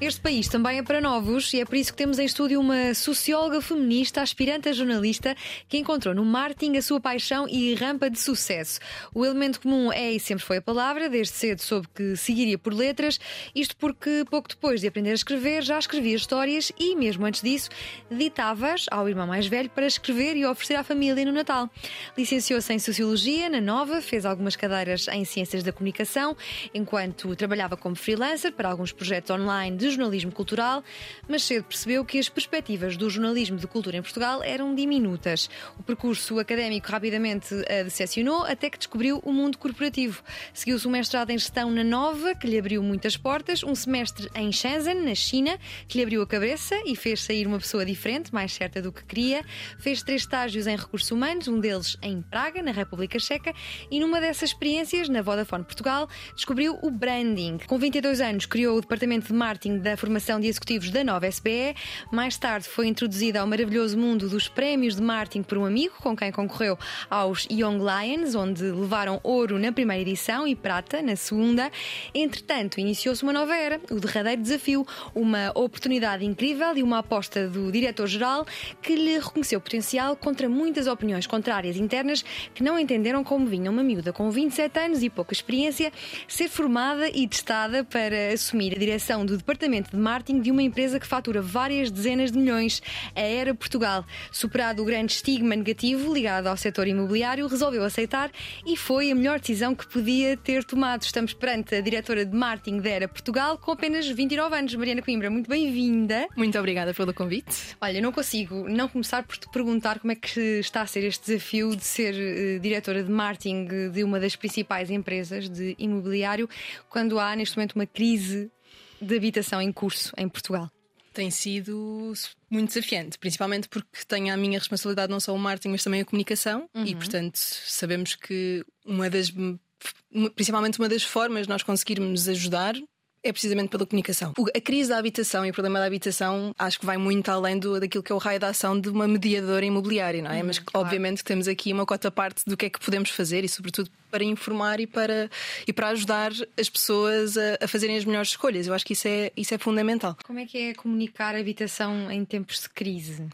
Este país também é para novos e é por isso que temos em estúdio uma socióloga feminista, aspirante a jornalista, que encontrou no marketing a sua paixão e rampa de sucesso. O elemento comum é e sempre foi a palavra, desde cedo soube que seguiria por letras, isto porque pouco depois de aprender a escrever já escrevia histórias e, mesmo antes disso, ditava-as ao irmão mais velho para escrever e oferecer à família no Natal. Licenciou-se em Sociologia na Nova, fez algumas cadeiras em Ciências da Comunicação, enquanto trabalhava como freelancer para alguns projetos online de jornalismo cultural, mas cedo percebeu que as perspectivas do jornalismo de cultura em Portugal eram diminutas. O percurso académico rapidamente a decepcionou até que descobriu o mundo corporativo. Seguiu-se um mestrado em gestão na Nova, que lhe abriu muitas portas, um semestre em Shenzhen, na China, que lhe abriu a cabeça e fez sair uma pessoa diferente, mais certa do que queria. Fez três estágios em recursos humanos, um deles em Praga, na República Checa, e numa dessas experiências, na Vodafone Portugal, descobriu o branding. Com 22 anos, criou o departamento de marketing da formação de executivos da nova SBE. Mais tarde foi introduzida ao maravilhoso mundo dos prémios de marketing por um amigo, com quem concorreu aos Young Lions, onde levaram ouro na primeira edição e prata na segunda. Entretanto, iniciou-se uma nova era, o derradeiro desafio, uma oportunidade incrível e uma aposta do diretor-geral que lhe reconheceu potencial contra muitas opiniões contrárias internas que não entenderam como vinha uma miúda com 27 anos e pouca experiência ser formada e testada para assumir a direção do departamento departamento de marketing de uma empresa que fatura várias dezenas de milhões, a Era Portugal. Superado o grande estigma negativo ligado ao setor imobiliário, resolveu aceitar e foi a melhor decisão que podia ter tomado. Estamos perante a diretora de marketing da Era Portugal com apenas 29 anos. Mariana Coimbra, muito bem-vinda. Muito obrigada pelo convite. Olha, não consigo não começar por te perguntar como é que está a ser este desafio de ser uh, diretora de marketing de uma das principais empresas de imobiliário quando há neste momento uma crise de habitação em curso em Portugal? Tem sido muito desafiante, principalmente porque tenho a minha responsabilidade não só o marketing, mas também a comunicação, uhum. e portanto sabemos que uma das principalmente uma das formas de nós conseguirmos ajudar é precisamente pela comunicação. A crise da habitação e o problema da habitação acho que vai muito além do, daquilo que é o raio da ação de uma mediadora imobiliária, não é? Hum, Mas claro. obviamente temos aqui uma cota parte do que é que podemos fazer e, sobretudo, para informar e para, e para ajudar as pessoas a, a fazerem as melhores escolhas. Eu acho que isso é, isso é fundamental. Como é que é comunicar a habitação em tempos de crise?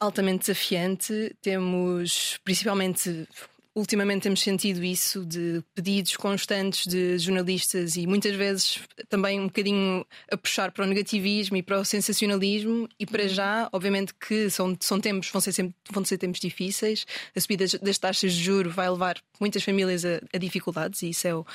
altamente desafiante. Temos principalmente ultimamente temos sentido isso de pedidos constantes de jornalistas e muitas vezes também um bocadinho a puxar para o negativismo e para o sensacionalismo. E para já, obviamente que são, são tempos, vão ser, sempre, vão ser tempos difíceis, a subida das taxas de juro vai levar muitas famílias a, a dificuldades e isso é o,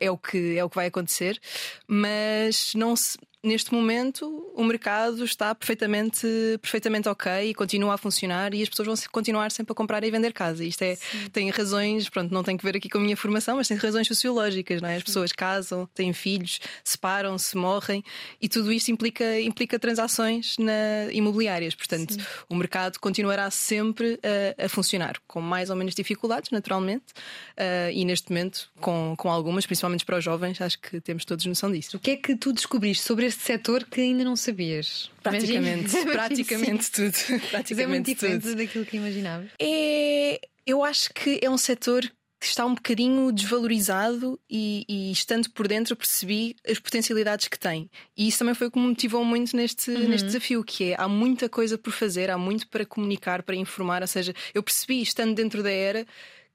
é, o que, é o que vai acontecer, mas não se, neste momento o mercado está perfeitamente, perfeitamente ok e continua a funcionar e as pessoas vão continuar sempre a comprar e vender casa. Isto é, tem razões, pronto, não tem que ver aqui com a minha formação, mas tem razões sociológicas, não é? As pessoas casam, têm filhos, separam-se, morrem e tudo isto implica, implica transações na, imobiliárias. Portanto, Sim. o mercado continuará sempre a, a, funcionar, com mais ou menos dificuldades, naturalmente, uh, e neste momento com, com algumas, principalmente para os jovens, acho que temos todos noção disso. O que é que tu descobriste sobre este setor que ainda não sabias? Praticamente, praticamente tudo. Praticamente é muito diferente tudo. daquilo que imaginava. É, eu acho que é um setor que está um bocadinho desvalorizado e, e, estando por dentro percebi as potencialidades que tem. E isso também foi o que me motivou muito neste, uhum. neste desafio, que é há muita coisa por fazer, há muito para comunicar, para informar, ou seja, eu percebi, estando dentro da era,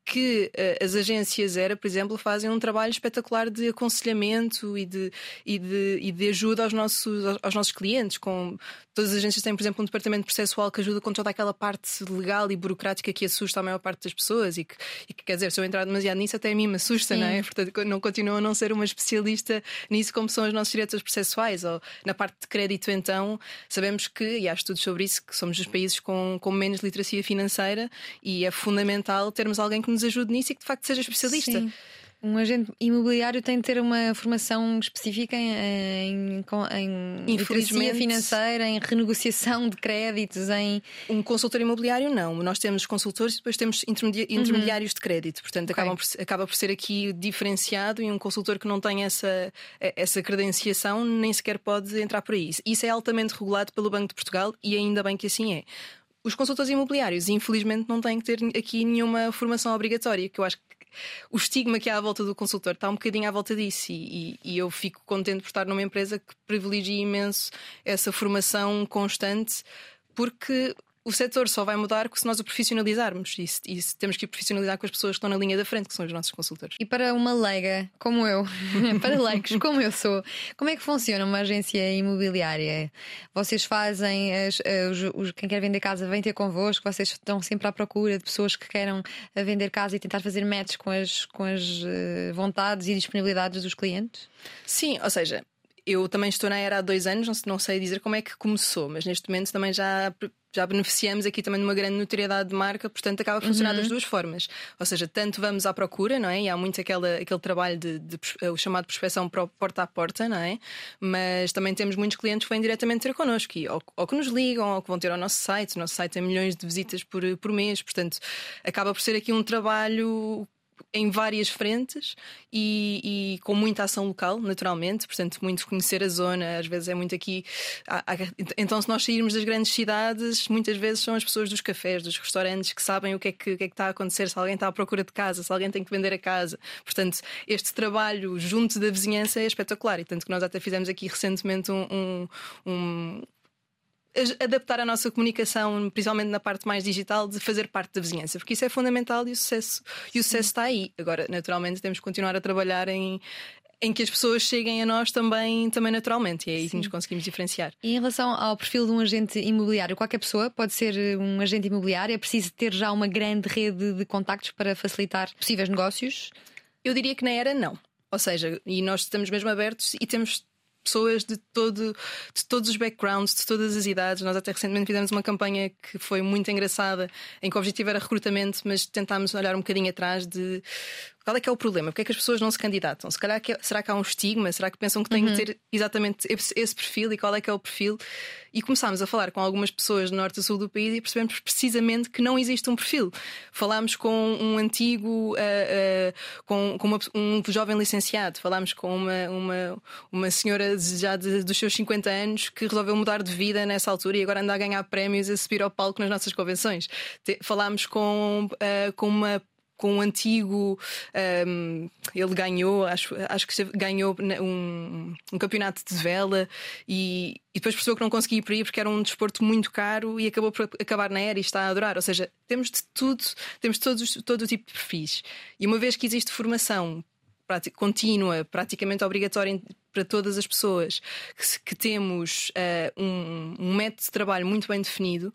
que uh, as agências ERA, por exemplo, fazem um trabalho espetacular de aconselhamento e de, e de, e de ajuda aos nossos, aos nossos clientes. Com, todas as agências têm, por exemplo, um departamento processual que ajuda com toda aquela parte legal e burocrática que assusta a maior parte das pessoas e que, e que quer dizer, se eu entrar demasiado nisso, até a mim me assusta, Sim. não é? Portanto, não continuo a não ser uma especialista nisso, como são os nossos diretores processuais. Ou na parte de crédito, então, sabemos que, e há estudos sobre isso, que somos os países com, com menos literacia financeira e é fundamental termos alguém que nos ajude nisso e que de facto seja especialista. Sim. Um agente imobiliário tem de ter uma formação específica em, em, em literacia financeira, em renegociação de créditos, em. Um consultor imobiliário, não. Nós temos consultores e depois temos intermedi uhum. intermediários uhum. de crédito. Portanto, okay. acaba, por, acaba por ser aqui diferenciado e um consultor que não tem essa, essa credenciação nem sequer pode entrar por aí. Isso é altamente regulado pelo Banco de Portugal e ainda bem que assim é os consultores imobiliários, infelizmente, não têm que ter aqui nenhuma formação obrigatória, que eu acho que o estigma que há à volta do consultor está um bocadinho à volta disso. E, e, e, eu fico contente por estar numa empresa que privilegia imenso essa formação constante porque o setor só vai mudar se nós o profissionalizarmos e, e temos que profissionalizar com as pessoas que estão na linha da frente, que são os nossos consultores. E para uma leiga como eu, para leigos como eu sou, como é que funciona uma agência imobiliária? Vocês fazem, as, os, os, quem quer vender casa vem ter convosco, vocês estão sempre à procura de pessoas que queiram vender casa e tentar fazer match com as, com as eh, vontades e disponibilidades dos clientes? Sim, ou seja, eu também estou na era há dois anos, não sei dizer como é que começou, mas neste momento também já já beneficiamos aqui também de uma grande notoriedade de marca, portanto acaba a funcionar uhum. das duas formas. Ou seja, tanto vamos à procura, não é? E há muito aquela, aquele trabalho de, de, de o chamado prospecção porta a porta, não é? Mas também temos muitos clientes que vêm diretamente ter connosco, e, ou, ou, que nos ligam, ou que vão ter ao nosso site. O nosso site tem milhões de visitas por, por mês, portanto acaba por ser aqui um trabalho em várias frentes e, e, com muita ação local, naturalmente, portanto, muito conhecer a zona, às vezes é muito aqui. Há, há, então, se nós sairmos das grandes cidades, muitas vezes são as pessoas dos cafés, dos restaurantes, que sabem o que é que, o que, é que está a acontecer, se alguém está à procura de casa, se alguém tem que vender a casa. Portanto, este trabalho junto da vizinhança é espetacular e tanto que nós até fizemos aqui recentemente um, um, um adaptar a nossa comunicação, principalmente na parte mais digital, de fazer parte da vizinhança, porque isso é fundamental e o sucesso, e o sucesso está aí. Agora, naturalmente, temos que continuar a trabalhar em, em que as pessoas cheguem a nós também, também naturalmente, e é aí Sim. que nos conseguimos diferenciar. E em relação ao perfil de um agente imobiliário, qualquer pessoa pode ser um agente imobiliário, é preciso ter já uma grande rede de contactos para facilitar possíveis negócios? Eu diria que na era não. Ou seja, e nós estamos mesmo abertos e temos pessoas de, todo, de todos os backgrounds, de todas as idades. Nós até recentemente fizemos uma campanha que foi muito engraçada, em que o objetivo era recrutamento, mas tentámos olhar um bocadinho atrás de qual é que é o problema? Porque é que as pessoas não se candidatam? Se calhar, é, será que há um estigma? Será que pensam que têm uhum. que ter exatamente esse, perfil e qual é que é o perfil? E começámos a falar com algumas pessoas do norte e sul do país e percebemos precisamente que não existe um perfil. Falámos com um antigo, uh, uh, com, com uma, um jovem licenciado, falámos com uma, uma, uma senhora já de, dos seus 50 anos que resolveu mudar de vida nessa altura e agora anda a ganhar prémios a subir ao palco nas nossas convenções. Falámos com, uh, com uma com um antigo. Um, ele ganhou, acho, acho que ganhou um, um campeonato de vela e, e, depois percebeu que não conseguia ir por aí porque era um desporto muito caro e acabou por acabar na era e está a adorar. Ou seja, temos de tudo, temos todos, todo o tipo de perfis. E uma vez que existe formação contínua, praticamente obrigatória para todas as pessoas, que, que temos uh, um, um método de trabalho muito bem definido,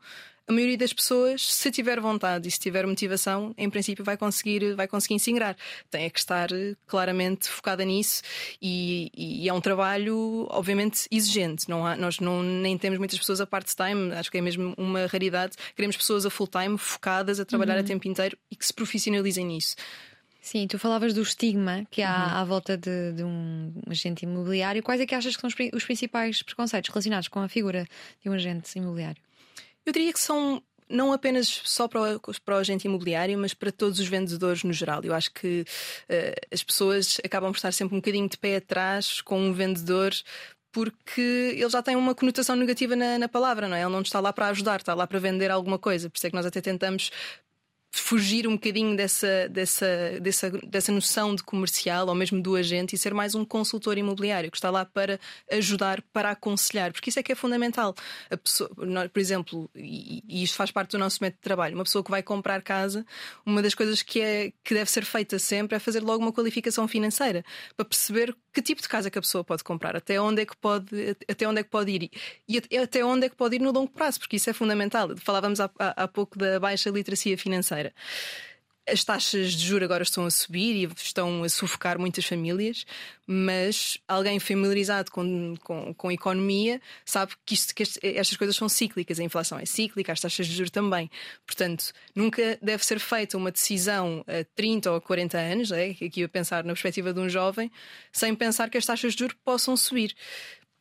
a maioria das pessoas, se tiver vontade e se tiver motivação, em princípio vai conseguir, vai conseguir se ingrar. Tem é que estar eh, claramente focada nisso e, e é um trabalho, obviamente, exigente. Não há, nós não, nem temos muitas pessoas a part-time, acho que é mesmo uma raridade. Queremos pessoas a full-time, focadas, a trabalhar uhum. a tempo inteiro e que se profissionalizem nisso. Sim, tu falavas do estigma que há uhum. à volta de, de, um agente imobiliário. Quais é que achas que são os principais preconceitos relacionados com a figura de um agente imobiliário? Eu diria que são não apenas só para o, para o agente imobiliário, mas para todos os vendedores no geral. Eu acho que uh, as pessoas acabam por estar sempre um bocadinho de pé atrás com um vendedor porque ele já tem uma conotação negativa na, na, palavra, não é? Ele não está lá para ajudar, está lá para vender alguma coisa. Por isso é que nós até tentamos fugir um bocadinho dessa, dessa, dessa, dessa noção de comercial ou mesmo do agente e ser mais um consultor imobiliário que está lá para ajudar, para aconselhar, porque isso é que é fundamental. Pessoa, por exemplo, e, e isto faz parte do nosso método de trabalho, uma pessoa que vai comprar casa, uma das coisas que, é, que deve ser feita sempre é fazer logo uma qualificação financeira para perceber que tipo de casa que a pessoa pode comprar, até onde é que pode, até onde é que pode ir e até onde é que pode ir no longo prazo, porque isso é fundamental. Falávamos há, há, pouco da baixa literacia financeira. As taxas de juros agora estão a subir e estão a sufocar muitas famílias, mas alguém familiarizado com, com, com a economia sabe que, isto, que estas coisas são cíclicas. A inflação é cíclica, as taxas de juros também. Portanto, nunca deve ser feita uma decisão a 30 ou 40 anos, é? aqui a pensar na perspectiva de um jovem, sem pensar que as taxas de juros possam subir.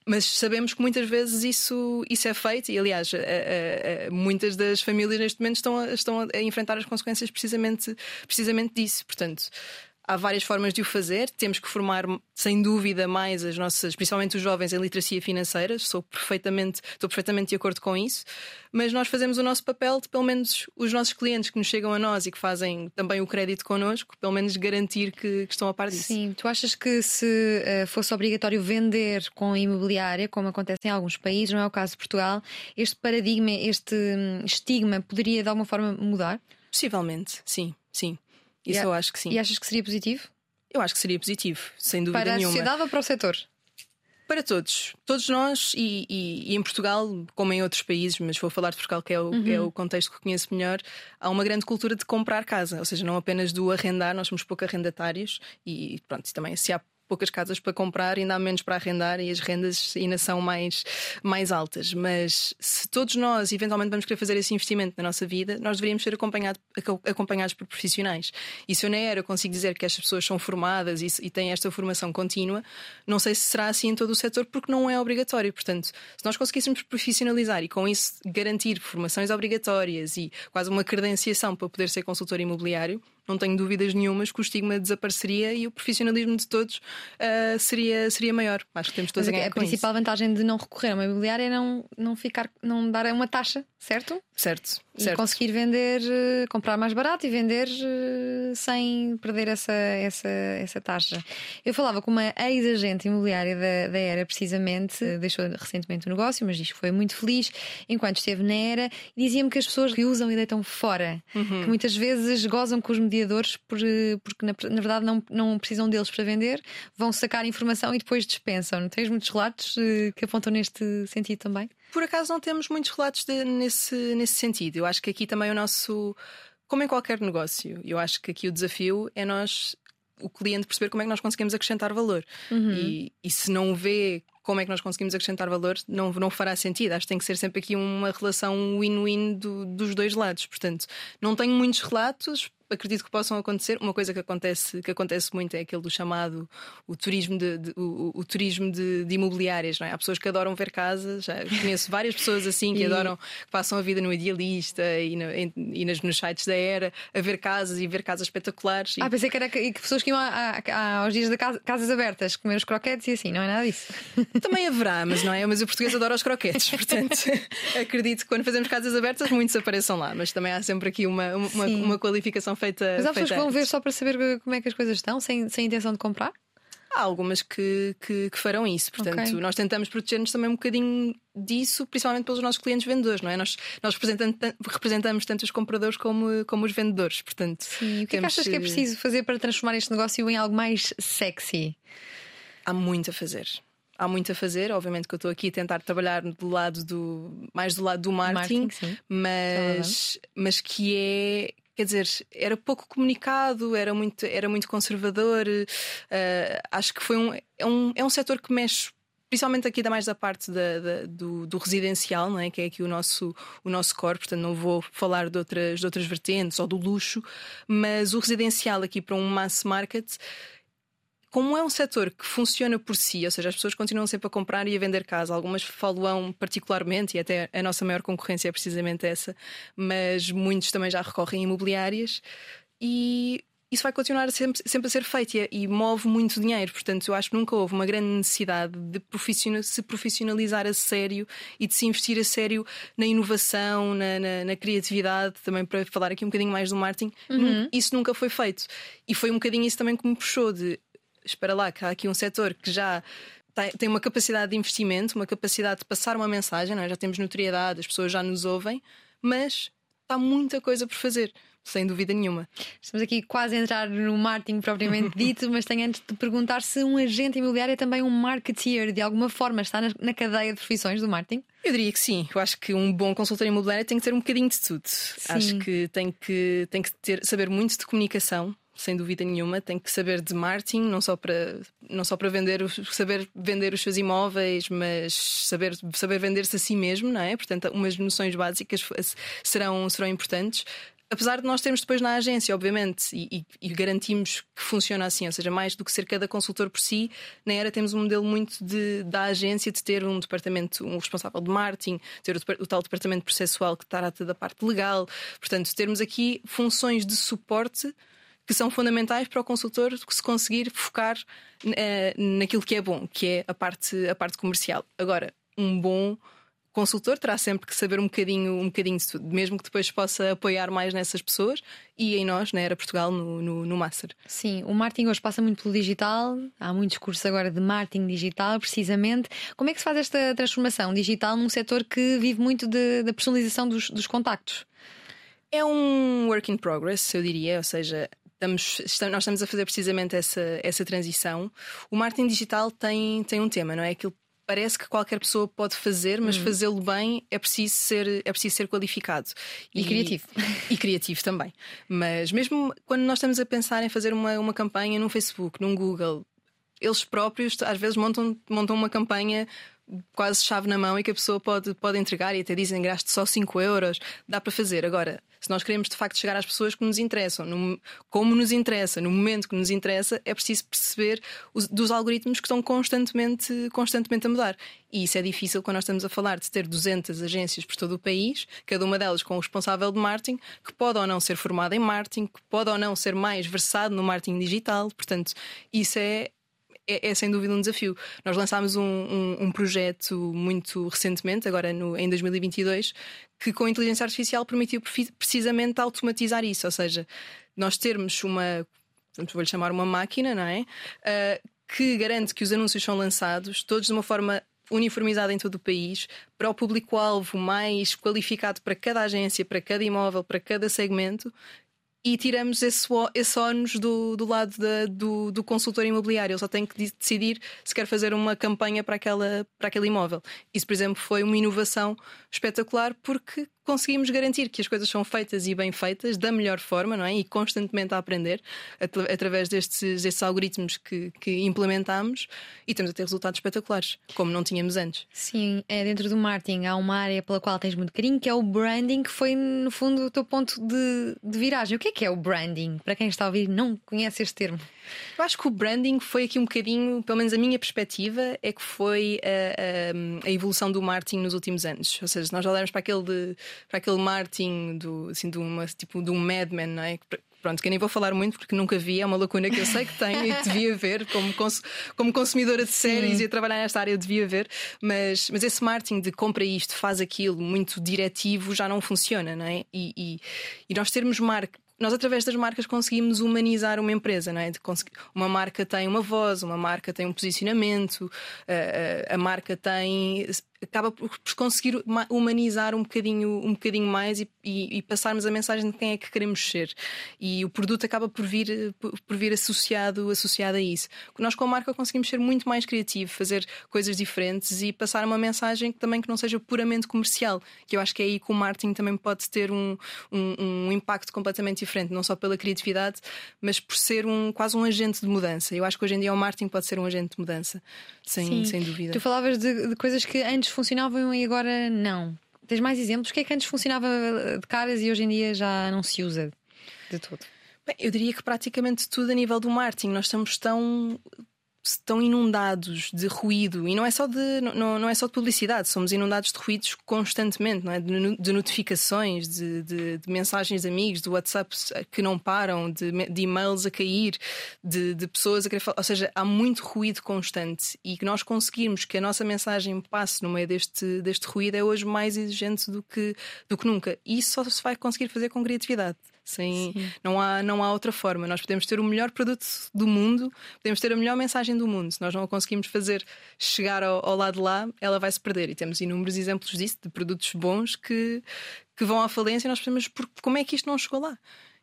Mas sabemos que muitas vezes isso, isso é feito, e aliás, a, a, a, muitas das famílias neste momento estão, a, estão a enfrentar as consequências precisamente, precisamente disso. Portanto, há várias formas de o fazer. Temos que formar, sem dúvida, mais as nossas, principalmente os jovens, em literacia financeira. Sou perfeitamente, estou perfeitamente de acordo com isso. Mas nós fazemos o nosso papel de, pelo menos, os nossos clientes que nos chegam a nós e que fazem também o crédito connosco, pelo menos garantir que, que estão a par disso. Sim, tu achas que se uh, fosse obrigatório vender com imobiliária, como acontece em alguns países, não é o caso de Portugal, este paradigma, este hum, estigma poderia de alguma forma mudar? Possivelmente, sim, sim. Isso eu acho que sim. E achas que seria positivo? Eu acho que seria positivo, sem dúvida para nenhuma. Para a sociedade ou para o setor? Para todos, todos nós e, e, e, em Portugal, como em outros países, mas vou falar de Portugal, que é o, uhum. é o contexto que conheço melhor, há uma grande cultura de comprar casa, ou seja, não apenas do arrendar, nós somos pouco arrendatários e pronto, também se há poucas casas para comprar, ainda há menos para arrendar e as rendas ainda são mais, mais altas. Mas se todos nós eventualmente vamos querer fazer esse investimento na nossa vida, nós deveríamos ser acompanhado, acompanhados por profissionais. E se eu na era consigo dizer que estas pessoas são formadas e, e têm esta formação contínua, não sei se será assim em todo o setor, porque não é obrigatório. Portanto, se nós conseguíssemos profissionalizar e com isso garantir formações obrigatórias e quase uma credenciação para poder ser consultor imobiliário, não tenho dúvidas nenhumas que o estigma desapareceria e o profissionalismo de todos uh, seria, seria maior. Acho que temos todos Mas a ganhar. A principal isso. vantagem de não recorrer a uma imobiliária é não, não, ficar, não dar uma taxa, certo? Certo. E certo. conseguir vender, eh, comprar mais barato e vender eh, sem perder essa, essa, essa taxa. Eu falava com uma ex-agente imobiliária da, da Era, precisamente, deixou recentemente o negócio, mas diz que foi muito feliz enquanto esteve na Era e dizia-me que as pessoas que usam e deitam fora, uhum. que muitas vezes gozam com os mediadores por, eh, porque na, na, verdade não, não precisam deles para vender, vão sacar informação e depois dispensam. Tens muitos relatos que apontam neste sentido também? Por acaso não temos muitos relatos de, nesse, nesse sentido. Eu acho que aqui também o nosso. Como em qualquer negócio, eu acho que aqui o desafio é nós, o cliente, perceber como é que nós conseguimos acrescentar valor. Uhum. E, e se não vê como é que nós conseguimos acrescentar valor, não, não fará sentido. Acho que tem que ser sempre aqui uma relação win-win do, dos dois lados. Portanto, não tenho muitos relatos, acredito que possam acontecer. Uma coisa que acontece, que acontece muito é aquele do chamado o turismo de, de o, o, turismo de, de, imobiliárias, não é? Há pessoas que adoram ver casas, já conheço várias pessoas assim que e... adoram, que passam a vida no idealista e, no, em, e nas, nos sites da era a ver casas e ver casas espetaculares. Ah, pensei que era que, que pessoas que iam a, a, aos dias de casa, casas abertas comer os croquetes e assim, não é nada disso. Também haverá, mas não é? Mas o português adora os croquetes, portanto acredito que quando fazemos casas abertas muitos apareçam lá, mas também há sempre aqui uma, uma, uma qualificação feita. Mas há pessoas que vão ver só para saber como é que as coisas estão, sem, sem intenção de comprar? Há algumas que, que, que farão isso. Portanto, okay. nós tentamos proteger-nos também um bocadinho disso, principalmente pelos nossos clientes vendedores, não é? Nós, nós representamos, representamos tanto os compradores como, como os vendedores. Portanto, Sim. O que é que achas que é preciso fazer para transformar este negócio em algo mais sexy? Há muito a fazer há muito a fazer. Obviamente que eu estou aqui a tentar trabalhar do lado do mais do lado do marketing, marketing mas, mas que é quer dizer, era pouco comunicado, era muito, era muito conservador. Uh, acho que foi um é, um. é um setor que mexe principalmente aqui da mais da parte da, da, do, do, residencial, não é? que é aqui o nosso, o nosso core, portanto não vou falar de outras, de outras vertentes ou do luxo, mas o residencial aqui para um mass market como é um setor que funciona por si, ou seja, as pessoas continuam sempre a comprar e a vender casa, algumas falam particularmente, e até a nossa maior concorrência é precisamente essa, mas muitos também já recorrem a imobiliárias e isso vai continuar sempre, sempre a ser feito e, e, move muito dinheiro. Portanto, eu acho que nunca houve uma grande necessidade de profissional, se profissionalizar a sério e de se investir a sério na inovação, na, na, na criatividade, também para falar aqui um bocadinho mais do marketing. Uhum. Isso nunca foi feito. E foi um bocadinho isso também que me puxou de espera lá, que há aqui um setor que já tem uma capacidade de investimento, uma capacidade de passar uma mensagem, é? já temos notoriedade, as pessoas já nos ouvem, mas está muita coisa por fazer. sem dúvida nenhuma. Estamos aqui quase a entrar no marketing propriamente dito, mas tenho antes de perguntar se um agente imobiliário é também um marketeer, de alguma forma está na, na cadeia de profissões do marketing? Eu diria que sim. Eu acho que um bom consultor imobiliário tem que ter um bocadinho de tudo. Sim. Acho que tem que, tem que ter, saber muito de comunicação, sem dúvida nenhuma, tem que saber de marketing, não só para, não só para vender, saber vender os seus imóveis, mas saber, saber vender-se a si mesmo, não é? Portanto, umas noções básicas serão, serão importantes. Apesar de nós termos depois na agência, obviamente, e, e, garantimos que funciona assim, ou seja, mais do que ser cada consultor por si, na era temos um modelo muito de, da agência de ter um departamento, um responsável de marketing, ter o, o tal departamento processual que trata da parte legal, portanto, termos aqui funções de suporte que são fundamentais para o consultor se conseguir focar uh, naquilo que é bom, que é a parte, a parte comercial. Agora, um bom consultor terá sempre que saber um bocadinho, um bocadinho de tudo, mesmo que depois possa apoiar mais nessas pessoas e em nós, na Era Portugal, no, no, no Master. Sim, o marketing hoje passa muito pelo digital, há muitos cursos agora de marketing digital, precisamente. Como é que se faz esta transformação digital num setor que vive muito da personalização dos, dos contactos? É um work in progress, eu diria, ou seja, Estamos, estamos, nós estamos a fazer precisamente essa, essa transição. O marketing digital tem, tem um tema, não é? Aquilo parece que qualquer pessoa pode fazer, mas hum. fazê-lo bem é preciso ser, é preciso ser qualificado. E, e, criativo. E criativo também. Mas mesmo quando nós estamos a pensar em fazer uma, uma campanha num Facebook, num Google, eles próprios às vezes montam, montam uma campanha quase chave na mão e que a pessoa pode, pode entregar e até dizem gaste só 5 euros, dá para fazer. Agora, se nós queremos de facto chegar às pessoas que nos interessam, no, como nos interessa, no momento que nos interessa, é preciso perceber os, dos algoritmos que estão constantemente, constantemente a mudar. E isso é difícil quando nós estamos a falar de ter 200 agências por todo o país, cada uma delas com um responsável de marketing, que pode ou não ser formado em marketing, que pode ou não ser mais versado no marketing digital. Portanto, isso é, é, é, sem dúvida um desafio. Nós lançámos um, um, um projeto muito recentemente, agora no, em 2022, que com a inteligência artificial permitiu precisamente automatizar isso, ou seja, nós termos uma, vou-lhe chamar uma máquina, não é? Uh, que garante que os anúncios são lançados todos de uma forma uniformizada em todo o país, para o público-alvo mais qualificado para cada agência, para cada imóvel, para cada segmento, e tiramos esse, esse ónus do, do lado da, do, do, consultor imobiliário. Ele só tem que decidir se quer fazer uma campanha para, aquela, para aquele imóvel. Isso, por exemplo, foi uma inovação espetacular porque conseguimos garantir que as coisas são feitas e bem feitas da melhor forma, não é? E constantemente a aprender através destes, destes algoritmos que, que implementamos e temos a ter resultados espetaculares, como não tínhamos antes. Sim, é dentro do marketing há uma área pela qual tens muito carinho, que é o branding, que foi no fundo o teu ponto de, de viragem. O que é que é o branding? Para quem está a ouvir não conhece este termo. Eu acho que o branding foi aqui um bocadinho, pelo menos a minha perspectiva, é que foi a, a, a evolução do marketing nos últimos anos. Ou seja, nós olharmos para aquele de, para aquele Martin do, assim, de, uma, tipo, de um Madman, não é? Pronto, que nem vou falar muito porque nunca vi, é uma lacuna que eu sei que tenho e devia ver, como, cons como consumidora de séries Sim. e a trabalhar nesta área, eu devia ver, mas, mas esse marketing de compra isto, faz aquilo, muito diretivo, já não funciona, não é? E, e, e nós termos marca nós através das marcas conseguimos humanizar uma empresa, não é? Uma marca tem uma voz, uma marca tem um posicionamento, a, a, a marca tem acaba por conseguir humanizar um bocadinho, um bocadinho mais e, e, e, passarmos a mensagem de quem é que queremos ser. E o produto acaba por vir, por vir associado, associado a isso. Nós, com a marca, conseguimos ser muito mais criativos, fazer coisas diferentes e passar uma mensagem que também que não seja puramente comercial. Que eu acho que é aí que o marketing também pode ter um, um, um impacto completamente diferente, não só pela criatividade, mas por ser um, quase um agente de mudança. Eu acho que hoje em dia o marketing pode ser um agente de mudança, sem, sem dúvida. Tu falavas de, de coisas que antes antes funcionavam e agora não. Tens mais exemplos? O que é que antes funcionava de caras e hoje em dia já não se usa de tudo? Bem, eu diria que praticamente tudo a nível do marketing. Nós estamos tão estão inundados de ruído e não é só de não, não é só de publicidade, somos inundados de ruídos constantemente, não é? De, de notificações, de, de, de, mensagens de amigos, de WhatsApps que não param, de, de e-mails a cair, de, de pessoas a querer falar. Ou seja, há muito ruído constante e que nós conseguirmos que a nossa mensagem passe no meio deste, deste ruído é hoje mais exigente do que, do que nunca. E isso só se vai conseguir fazer com criatividade. Sem, não, há, não há outra forma. Nós podemos ter o melhor produto do mundo, podemos ter a melhor mensagem do mundo. Se nós não a conseguimos fazer chegar ao, ao lado de lá, ela vai se perder. E temos inúmeros exemplos disso, de produtos bons que, que vão à falência e nós pensamos, como é que isto não chegou lá?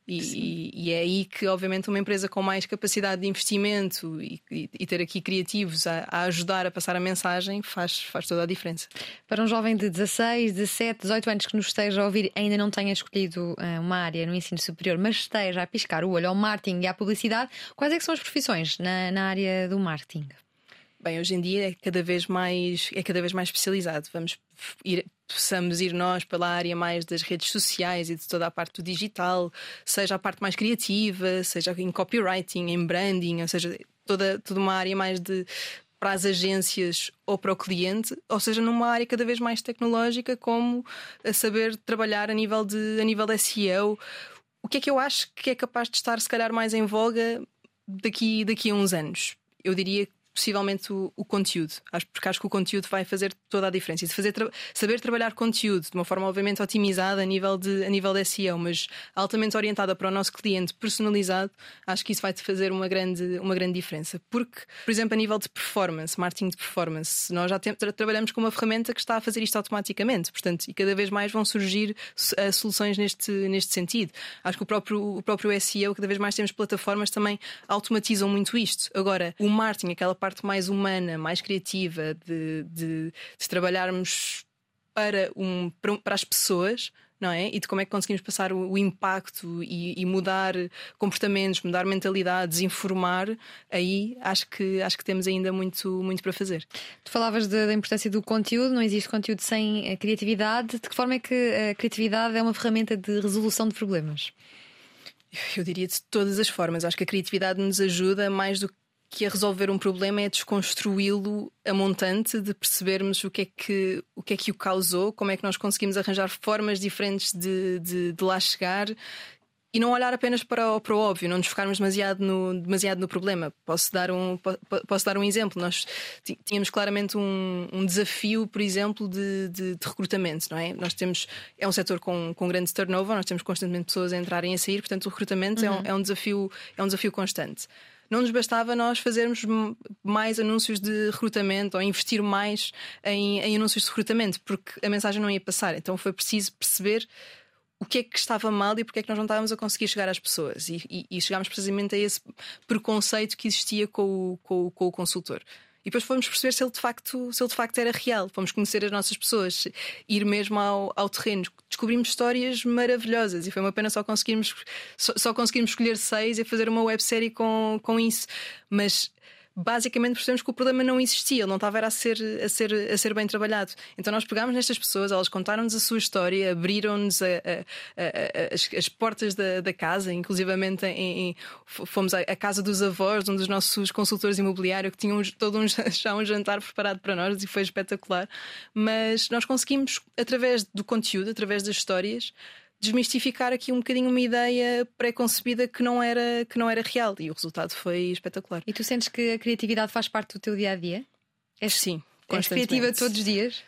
E, e, e, é aí que, obviamente, uma empresa com mais capacidade de investimento e, e ter aqui criativos a, a, ajudar a passar a mensagem faz, faz toda a diferença. Para um jovem de 16, 17, 18 anos que nos esteja a ouvir, ainda não tenha escolhido uh, uma área no ensino superior, mas esteja a piscar o olho ao marketing e à publicidade, quais é que são as profissões na, na área do marketing? Bem, hoje em dia é cada vez mais é cada vez mais especializado. Vamos ir, possamos ir nós pela área mais das redes sociais e de toda a parte do digital, seja a parte mais criativa, seja em copywriting, em branding, ou seja, toda, toda uma área mais de para as agências ou para o cliente, ou seja, numa área cada vez mais tecnológica, como a saber trabalhar a nível de a nível de SEO. O que é que eu acho que é capaz de estar se calhar mais em voga daqui, daqui a uns anos? Eu diria possivelmente o, o, conteúdo, porque acho que o conteúdo vai fazer toda a diferença. E fazer tra saber trabalhar conteúdo de uma forma, obviamente, otimizada a nível, de, a nível de SEO, mas altamente orientada para o nosso cliente, personalizado, acho que isso vai te fazer uma grande, uma grande diferença. Porque, por exemplo, a nível de performance, marketing de performance, nós já tra trabalhamos com uma ferramenta que está a fazer isto automaticamente, portanto, e cada vez mais vão surgir uh, soluções neste, neste sentido. Acho que o próprio, o próprio SEO, cada vez mais temos plataformas também automatizam muito isto. Agora, o marketing, aquela parte mais humana, mais criativa, de, de, de trabalharmos para, um, para as pessoas, não é? E de como é que conseguimos passar o, o impacto e, e, mudar comportamentos, mudar mentalidades, informar, aí acho que, acho que temos ainda muito, muito para fazer. Tu falavas de, da importância do conteúdo, não existe conteúdo sem a criatividade. De que forma é que a criatividade é uma ferramenta de resolução de problemas? Eu diria de todas as formas. Acho que a criatividade nos ajuda mais do que a resolver um problema é desconstruí-lo a montante, de percebermos o que, é que, o que é que o causou, como é que nós conseguimos arranjar formas diferentes de, de, de lá chegar e não olhar apenas para o, para o óbvio, não nos focarmos demasiado no, demasiado no problema. Posso dar um, posso dar um exemplo. Nós tínhamos claramente um, um desafio, por exemplo, de, de, de, recrutamento, não é? Nós temos, é um setor com, com grande turnover, nós temos constantemente pessoas a entrarem e a sair, portanto, o recrutamento uhum. é, um, é, um, desafio, é um desafio constante não nos bastava nós fazermos mais anúncios de recrutamento ou investir mais em, em anúncios de recrutamento, porque a mensagem não ia passar. Então foi preciso perceber o que é que estava mal e porque é que nós não estávamos a conseguir chegar às pessoas. E, e, e chegámos precisamente a esse preconceito que existia com o, com, com o consultor. E depois fomos perceber se ele de facto, se ele de facto era real. Fomos conhecer as nossas pessoas, ir mesmo ao, ao terreno. Descobrimos histórias maravilhosas e foi uma pena só conseguirmos, só, só conseguirmos escolher seis e fazer uma websérie com, com isso. Mas basicamente percebemos que o problema não existia, ele não estava a ser, a ser, a ser bem trabalhado. Então nós pegámos nestas pessoas, elas contaram-nos a sua história, abriram-nos as, as, portas da, da casa, inclusivamente em, em, fomos à, à, casa dos avós, um dos nossos consultores imobiliários, que tinham todo um, já um jantar preparado para nós e foi espetacular. Mas nós conseguimos, através do conteúdo, através das histórias, desmistificar aqui um bocadinho uma ideia pré-concebida que não era que não era real e o resultado foi espetacular. E tu sentes que a criatividade faz parte do teu dia a dia? És, Sim, és criativa todos os dias?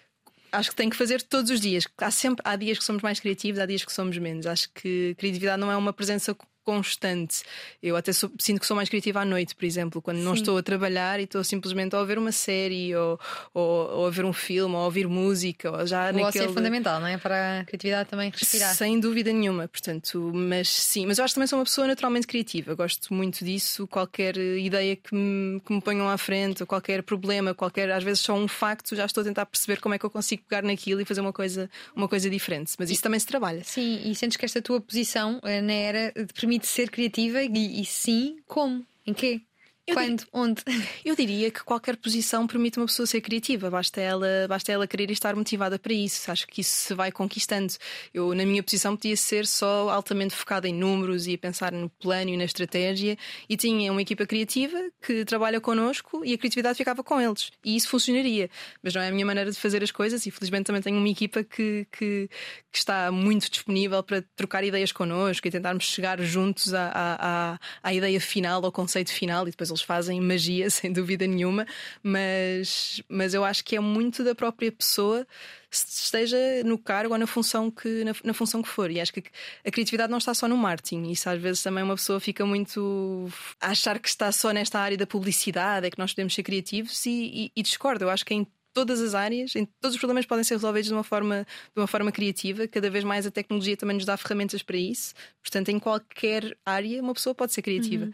Acho que tem que fazer todos os dias. Há sempre há dias que somos mais criativos, há dias que somos menos. Acho que criatividade não é uma presença constante. Eu até sou, sinto que sou mais criativa à noite, por exemplo, quando Sim. não estou a trabalhar e estou simplesmente a ouvir uma série ou, ou, ou a ver um filme ou a ouvir música. Ou já o naquele... é fundamental, não é? Para a criatividade também respirar. Sem dúvida nenhuma, portanto, mas sim, mas eu acho que também sou uma pessoa naturalmente criativa. Gosto muito disso. Qualquer ideia que me, que me ponham à frente, ou qualquer problema, qualquer, às vezes só um facto, já estou a tentar perceber como é que eu consigo pegar naquilo e fazer uma coisa, uma coisa diferente. Mas isso também se trabalha. Sim, e sentes que esta tua posição eh, na era permite permite ser criativa e, e sim, como? Em quê? Eu Quando? Dir... Onde? Eu diria que qualquer posição permite uma pessoa ser criativa, basta ela, basta ela querer estar motivada para isso. Acho que isso se vai conquistando. Eu, na minha posição, podia ser só altamente focada em números e a pensar no plano e na estratégia, e tinha uma equipa criativa que trabalha connosco e a criatividade ficava com eles. E isso funcionaria. Mas não é a minha maneira de fazer as coisas, e felizmente também tenho uma equipa que, que, que está muito disponível para trocar ideias connosco e tentarmos chegar juntos à, à, à ideia final, ao conceito final, e depois eles fazem magia, sem dúvida nenhuma, mas, mas eu acho que é muito da própria pessoa esteja no cargo ou na função que na, na, função que for e acho que a criatividade não está só no marketing isso às vezes também uma pessoa fica muito a achar que está só nesta área da publicidade é que nós podemos ser criativos e, e, e discordo eu acho que em todas as áreas, em, todos os problemas podem ser resolvidos de uma forma, de uma forma criativa. Cada vez mais a tecnologia também nos dá ferramentas para isso. Portanto, em qualquer área, uma pessoa pode ser criativa. Uhum.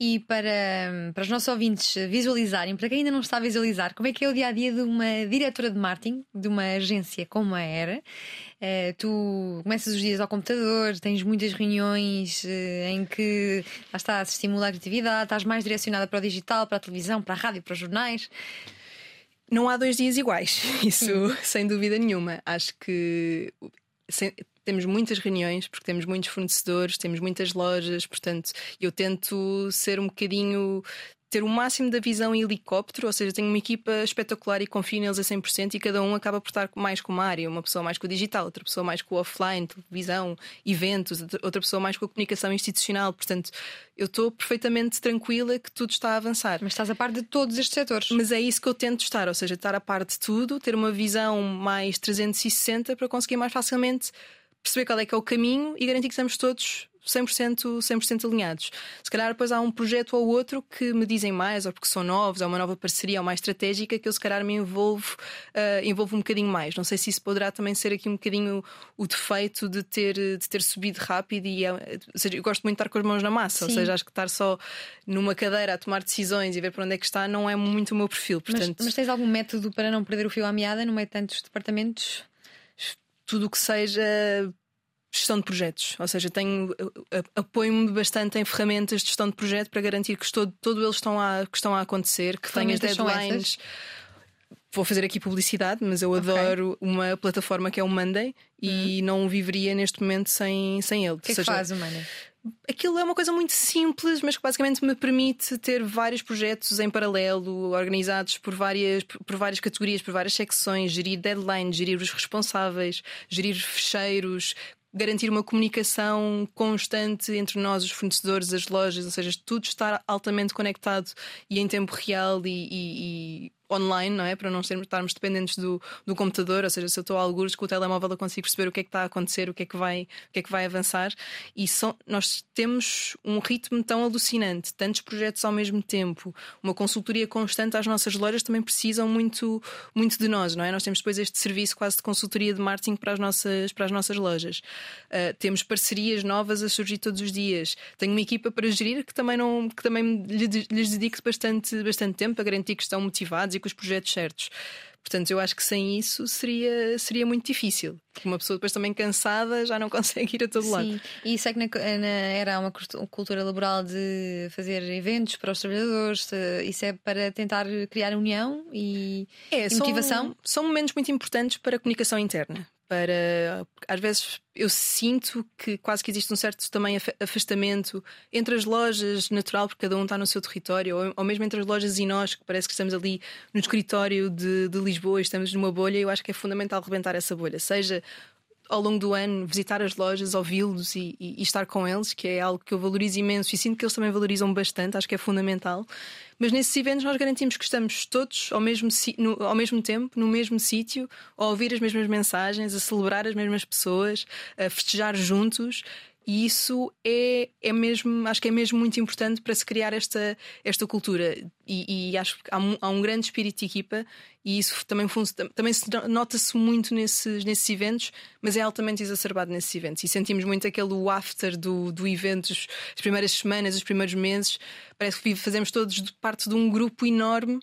E para, para os nossos ouvintes visualizarem, para quem ainda não está a visualizar, como é que é o dia a dia de uma diretora de marketing, de uma agência como a Era? Uh, tu começas os dias ao computador, tens muitas reuniões uh, em que lá está, se estimula a criatividade, estás mais direcionada para o digital, para a televisão, para a rádio, para os jornais. Não há dois dias iguais, isso sem dúvida nenhuma. Acho que temos muitas reuniões, porque temos muitos fornecedores, temos muitas lojas, portanto, eu tento ser um bocadinho ter o máximo da visão em helicóptero, ou seja, tenho uma equipa espetacular e confio neles a 100% e cada um acaba por estar mais com uma área, uma pessoa mais com o digital, outra pessoa mais com o offline, televisão, eventos, outra pessoa mais com a comunicação institucional. Portanto, eu estou perfeitamente tranquila que tudo está a avançar. Mas estás a par de todos estes setores. Mas é isso que eu tento estar, ou seja, estar a par de tudo, ter uma visão mais 360 para conseguir mais facilmente perceber qual é que é o caminho e garantir que estamos todos 100%, 100 alinhados. Se calhar depois há um projeto ou outro que me dizem mais, ou porque são novos, ou uma nova parceria ou mais estratégica, que eu se calhar me envolvo, uh, envolvo um bocadinho mais. Não sei se isso poderá também ser aqui um bocadinho o defeito de ter, de ter subido rápido e ou seja, eu gosto muito de estar com as mãos na massa, Sim. ou seja, acho que estar só numa cadeira a tomar decisões e ver para onde é que está não é muito o meu perfil. Portanto... Mas, mas tens algum método para não perder o fio à meada no meio de tantos departamentos? Tudo o que seja gestão de projetos, ou seja, tenho apoio-me bastante em ferramentas de gestão de projeto para garantir que todo, todo eles estão a, que estão a acontecer, que tenho as deadlines. Vou fazer aqui publicidade, mas eu okay. adoro uma plataforma que é o Monday e hum. não viveria neste momento sem, sem ele. O que, é que faz o Monday? Aquilo é uma coisa muito simples, mas que basicamente me permite ter vários projetos em paralelo, organizados por várias, por várias categorias, por várias secções, gerir deadlines, gerir os responsáveis, gerir fecheiros, garantir uma comunicação constante entre nós, os fornecedores, as lojas, ou seja, tudo estar altamente conectado e em tempo real e, e, e online, não é? Para não estarmos dependentes do, do computador, ou seja, se eu estou a algures com o telemóvel eu consigo perceber o que é que está a acontecer, o que é que vai, o que é que vai avançar. E nós temos um ritmo tão alucinante, tantos projetos ao mesmo tempo, uma consultoria constante às nossas lojas também precisam muito, muito de nós, não é? Nós temos depois este serviço quase de consultoria de marketing para as nossas, para as nossas lojas. Uh, temos parcerias novas a surgir todos os dias. Tenho uma equipa para gerir que também, não, que também lhes dedico bastante, bastante tempo para garantir que estão motivados e com os projetos certos. Portanto, eu acho que sem isso seria, seria muito difícil. Uma pessoa depois também cansada já não consegue ir a todo Sim. lado. Sim, e isso é que na, na, era uma cultura laboral de fazer eventos para os trabalhadores, isso é para tentar criar união e, é, e motivação? São, são momentos muito importantes para a comunicação interna para. Às vezes eu sinto que quase que existe um certo também afastamento entre as lojas, natural, porque cada um está no seu território, ou, mesmo entre as lojas e nós, que parece que estamos ali no escritório de, de Lisboa e estamos numa bolha. Eu acho que é fundamental rebentar essa bolha, seja ao longo do ano visitar as lojas, ouvi-los e, e, e, estar com eles, que é algo que eu valorizo imenso e sinto que eles também valorizam bastante, acho que é fundamental. Mas nesses eventos nós garantimos que estamos todos ao mesmo, no, ao mesmo tempo, no mesmo sítio, a ouvir as mesmas mensagens, a celebrar as mesmas pessoas, a festejar juntos e isso é, é mesmo, acho que é mesmo muito importante para se criar esta, esta cultura. E, e acho que há um, há um, grande espírito de equipa e isso também, também se nota-se muito nesses, nesses eventos, mas é altamente exacerbado nesses eventos. E sentimos muito aquele after do, do evento, as primeiras semanas, os primeiros meses. Parece que fazemos todos parte de um grupo enorme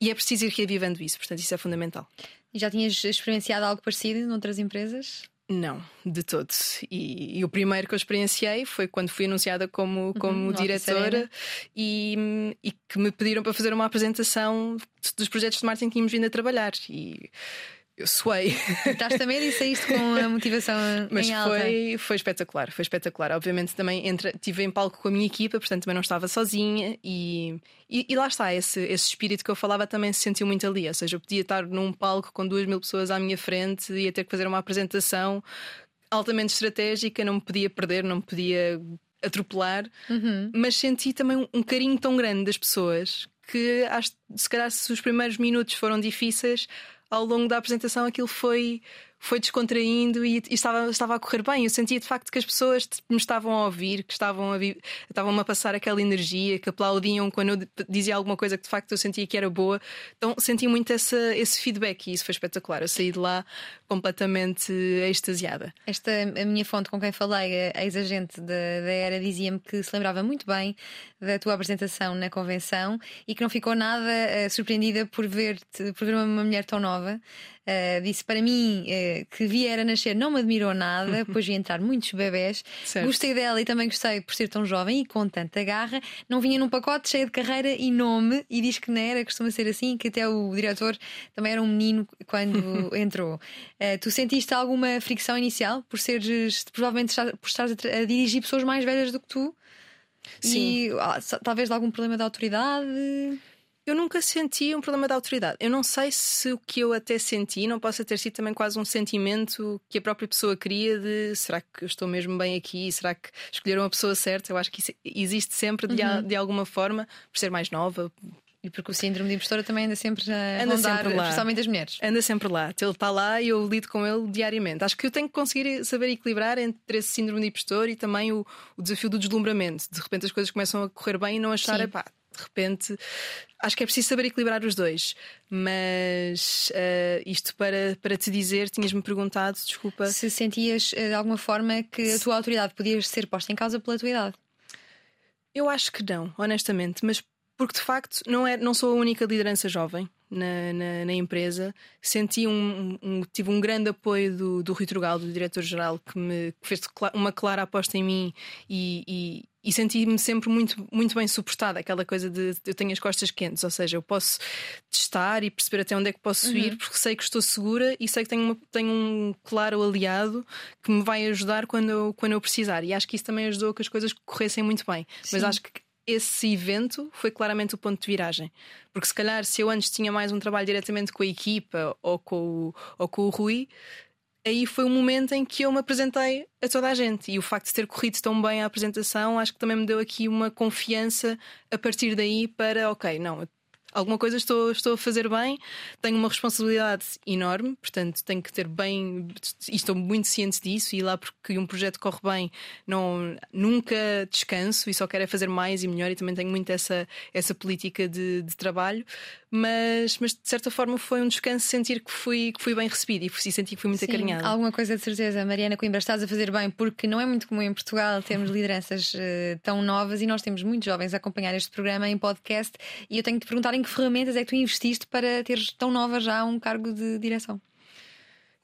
e é preciso ir reavivando isso. Portanto, isso é fundamental. Já tinhas experienciado algo parecido noutras empresas? Não, de todo. E, e, o primeiro que eu experienciei foi quando fui anunciada como, como uhum, diretora e, e, que me pediram para fazer uma apresentação dos projetos de marketing que tínhamos vindo a trabalhar. E eu suei. Estás também e saíste com a motivação Mas em alta. Foi, foi espetacular, foi espetacular. Obviamente também entra, estive em palco com a minha equipa, portanto também não estava sozinha e, e, e, lá está, esse, esse espírito que eu falava também se sentiu muito ali. Ou seja, eu podia estar num palco com duas mil pessoas à minha frente e ia ter que fazer uma apresentação altamente estratégica, não me podia perder, não me podia atropelar, uhum. mas senti também um, um carinho tão grande das pessoas que acho, se calhar se os primeiros minutos foram difíceis, ao longo da apresentação aquilo foi foi descontraindo e, e, estava, estava a correr bem. Eu sentia de facto que as pessoas me estavam a ouvir, que estavam a, estavam a passar aquela energia, que aplaudiam quando eu dizia alguma coisa que de facto eu sentia que era boa. Então senti muito essa, esse feedback e isso foi espetacular. Eu saí de lá completamente extasiada. Esta a minha fonte com quem falei, a ex-agente da, da ERA, dizia-me que se lembrava muito bem da tua apresentação na convenção e que não ficou nada uh, surpreendida por ver, por ver uma, uma mulher tão nova. Uh, disse para mim uh, que via era nascer, não me admirou nada, depois vi entrar muitos bebés. Certo. Gostei dela e também gostei por ser tão jovem e com tanta garra. Não vinha num pacote cheio de carreira e nome, e diz que não era, costuma ser assim, que até o diretor também era um menino quando entrou. Uh, tu sentiste alguma fricção inicial por seres, provavelmente, por estares a, a dirigir pessoas mais velhas do que tu? Sim. E ah, talvez de algum problema de autoridade? Eu nunca senti um problema de autoridade. Eu não sei se o que eu até senti não possa ter sido também quase um sentimento que a própria pessoa queria de será que eu estou mesmo bem aqui? Será que escolheram a pessoa certa? Eu acho que isso existe sempre de, uhum. de alguma forma, por ser mais nova, e porque o síndrome de impostora também anda sempre a anda rondar, sempre lá. especialmente as mulheres. Anda sempre lá. Ele está lá e eu lido com ele diariamente. Acho que eu tenho que conseguir saber equilibrar entre esse síndrome de impostor e também o, o desafio do deslumbramento. De repente as coisas começam a correr bem e não achar, pá, de repente. Acho que é preciso saber equilibrar os dois. Mas uh, isto para, para te dizer, tinhas-me perguntado, desculpa. Se sentias eh, de alguma forma que a tua autoridade podia ser posta em causa pela tua idade? Eu acho que não, honestamente, mas porque de facto não, é, não sou a única liderança jovem na, na, na empresa. Senti um, um, tive um grande apoio do, do Rui Trugal, do diretor-geral, que me que fez uma clara aposta em mim e, e, senti-me sempre muito, muito bem suportada. Aquela coisa de eu tenho as costas quentes, ou seja, eu posso testar e perceber até onde é que posso ir, uhum. porque sei que estou segura e sei que tenho, uma, tenho um claro aliado que me vai ajudar quando eu, quando eu precisar. E acho que isso também ajudou que as coisas corressem muito bem. Sim. Mas acho que esse evento foi claramente o ponto de viragem. Porque se calhar se eu antes tinha mais um trabalho diretamente com a equipa ou com o, ou com o Rui, aí foi o momento em que eu me apresentei a toda a gente. E o facto de ter corrido tão bem a apresentação, acho que também me deu aqui uma confiança a partir daí para, ok, não, alguma coisa estou, estou a fazer bem, tenho uma responsabilidade enorme, portanto tenho que ter bem, e estou muito ciente disso, e lá porque um projeto corre bem, não, nunca descanso e só quero é fazer mais e melhor, e também tenho muito essa, essa política de, de trabalho, mas, mas de certa forma foi um descanso sentir que fui, que fui bem recebido e senti que fui muito Sim, acarinhada. Alguma coisa de certeza, Mariana Coimbra, estás a fazer bem, porque não é muito comum em Portugal termos lideranças uh, tão novas e nós temos muitos jovens a acompanhar este programa em podcast. E eu tenho que te perguntar em que ferramentas é que tu investiste para teres tão nova já um cargo de direção?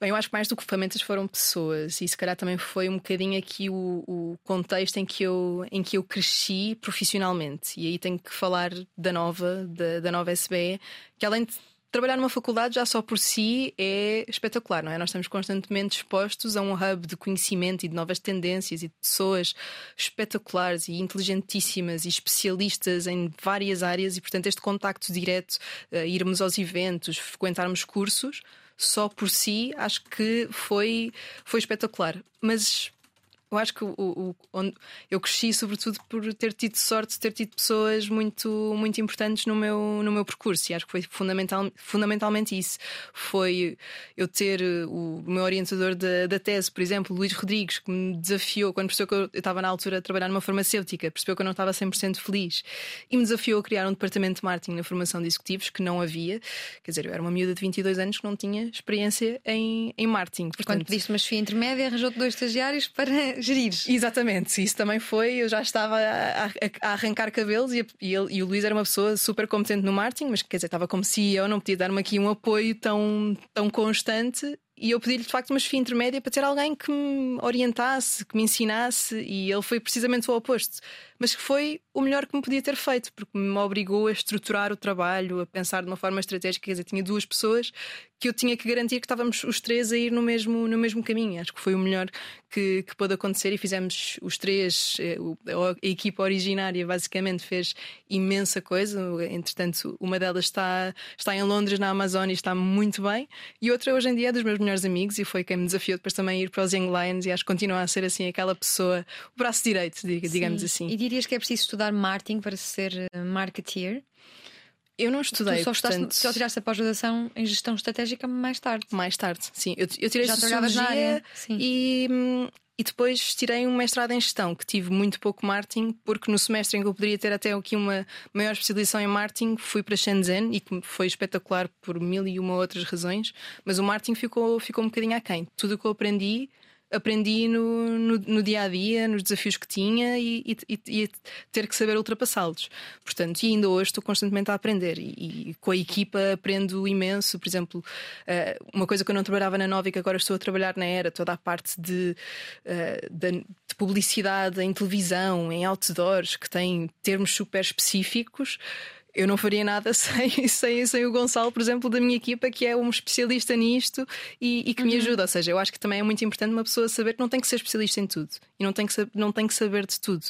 Bem, eu acho que mais do que ferramentas foram pessoas e se calhar também foi um bocadinho aqui o, o, contexto em que, eu, em que eu cresci profissionalmente. E aí tenho que falar da nova, da, da nova SBE, que além de trabalhar numa faculdade já só por si é espetacular, não é? Nós estamos constantemente expostos a um hub de conhecimento e de novas tendências e de pessoas espetaculares e inteligentíssimas e especialistas em várias áreas e, portanto, este contacto direto, uh, irmos aos eventos, frequentarmos cursos só por si, acho que foi, foi espetacular. Mas eu acho que o, o, onde eu cresci sobretudo por ter tido sorte de ter tido pessoas muito, muito importantes no meu, no meu percurso e acho que foi fundamental, fundamentalmente isso. Foi eu ter eh, o meu orientador da, da tese, por exemplo, Luís Rodrigues, que me desafiou quando percebeu que eu, eu estava na altura a trabalhar numa farmacêutica, percebeu que eu não estava 100% feliz e me desafiou a criar um departamento de marketing na formação de executivos que não havia. Quer dizer, eu era uma miúda de 22 anos que não tinha experiência em, em marketing. Portanto, quando pediste uma chefia intermédia, arranjou-te dois estagiários para gerir. Exatamente, isso também foi. Eu já estava a, a, a arrancar cabelos e, e, ele, e, o Luís era uma pessoa super competente no marketing, mas quer dizer, estava como CEO, não podia dar-me aqui um apoio tão, tão constante e eu pedi-lhe de facto uma chefia intermédia para ter alguém que me orientasse, que me ensinasse, e ele foi precisamente o oposto. Mas que foi o melhor que me podia ter feito, porque me obrigou a estruturar o trabalho, a pensar de uma forma estratégica. Quer dizer, tinha duas pessoas que eu tinha que garantir que estávamos os três a ir no mesmo, no mesmo caminho. Acho que foi o melhor que, que pôde acontecer e fizemos os três. Eh, a equipa originária basicamente fez imensa coisa. Entretanto, uma delas está, está em Londres, na Amazônia, e está muito bem, e outra hoje em dia é dos meus melhores amigos e foi quem me desafiou depois também a ir para os Young Lions e acho que continua a ser assim aquela pessoa, o braço direito, digamos Sim. assim. Dirias que é preciso estudar marketing para ser eh, marketeer? Eu não estudei. Tu só, estudaste, portanto... só tiraste a pós-graduação em gestão estratégica mais tarde. Mais tarde, sim. Eu, eu tirei Já trabalhavas na área. Sim. e, hum, e depois tirei um mestrado em gestão, que tive muito pouco marketing, porque no semestre em que eu poderia ter até aqui uma maior especialização em marketing, fui para Shenzhen e que foi espetacular por mil e uma outras razões, mas o marketing ficou, ficou um bocadinho aquém. Tudo o que eu aprendi aprendi no, no, no, dia a dia, nos desafios que tinha e, e, e ter que saber ultrapassá-los. Portanto, e ainda hoje estou constantemente a aprender e, e, com a equipa aprendo imenso. Por exemplo, uh, uma coisa que eu não trabalhava na Nova e que agora estou a trabalhar na Era, toda a parte de, uh, de, de publicidade em televisão, em outdoors, que tem termos super específicos eu não faria nada sem, sem, sem o Gonçalo, por exemplo, da minha equipa, que é um especialista nisto e, e que uhum. me ajuda. Ou seja, eu acho que também é muito importante uma pessoa saber que não tem que ser especialista em tudo e não tem que, não tem que saber de tudo.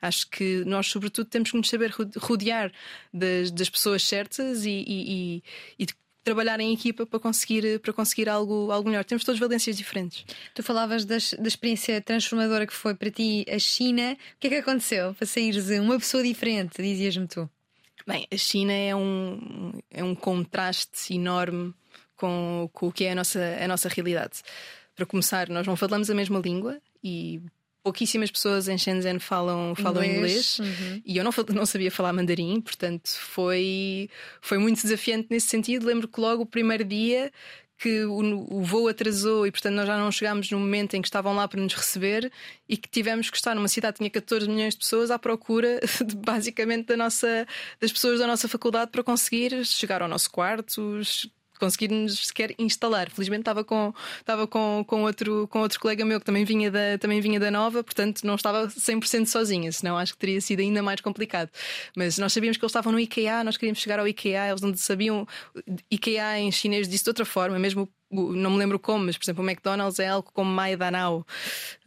Acho que nós, sobretudo, temos que nos saber rodear das, das pessoas certas e, e, e trabalhar em equipa para conseguir, para conseguir algo, algo melhor. Temos todas valências diferentes. Tu falavas das, da experiência transformadora que foi para ti a China. O que é que aconteceu para saíres uma pessoa diferente, dizias-me tu? Bem, a China é um, é um contraste enorme com, com o que é a nossa, a nossa realidade. Para começar, nós não falamos a mesma língua e pouquíssimas pessoas em Shenzhen falam, falam inglês, inglês uhum. e eu não, não sabia falar mandarim, portanto foi, foi muito desafiante nesse sentido. Lembro que logo o primeiro dia que o, o, voo atrasou e, portanto, nós já não chegámos no momento em que estavam lá para nos receber e que tivemos que estar numa cidade que tinha 14 milhões de pessoas à procura, de, basicamente, da nossa, das pessoas da nossa faculdade para conseguir chegar ao nosso quarto, conseguir-nos sequer instalar. Felizmente estava com, estava com, com, outro, com outro colega meu que também vinha, da, também vinha da Nova, portanto não estava 100% sozinha, senão acho que teria sido ainda mais complicado. Mas nós sabíamos que eles estavam no IKEA, nós queríamos chegar ao IKEA, eles não sabiam. IKEA em chinês disse de outra forma, mesmo não me lembro como, mas por exemplo, o McDonald's é algo como Maidanao.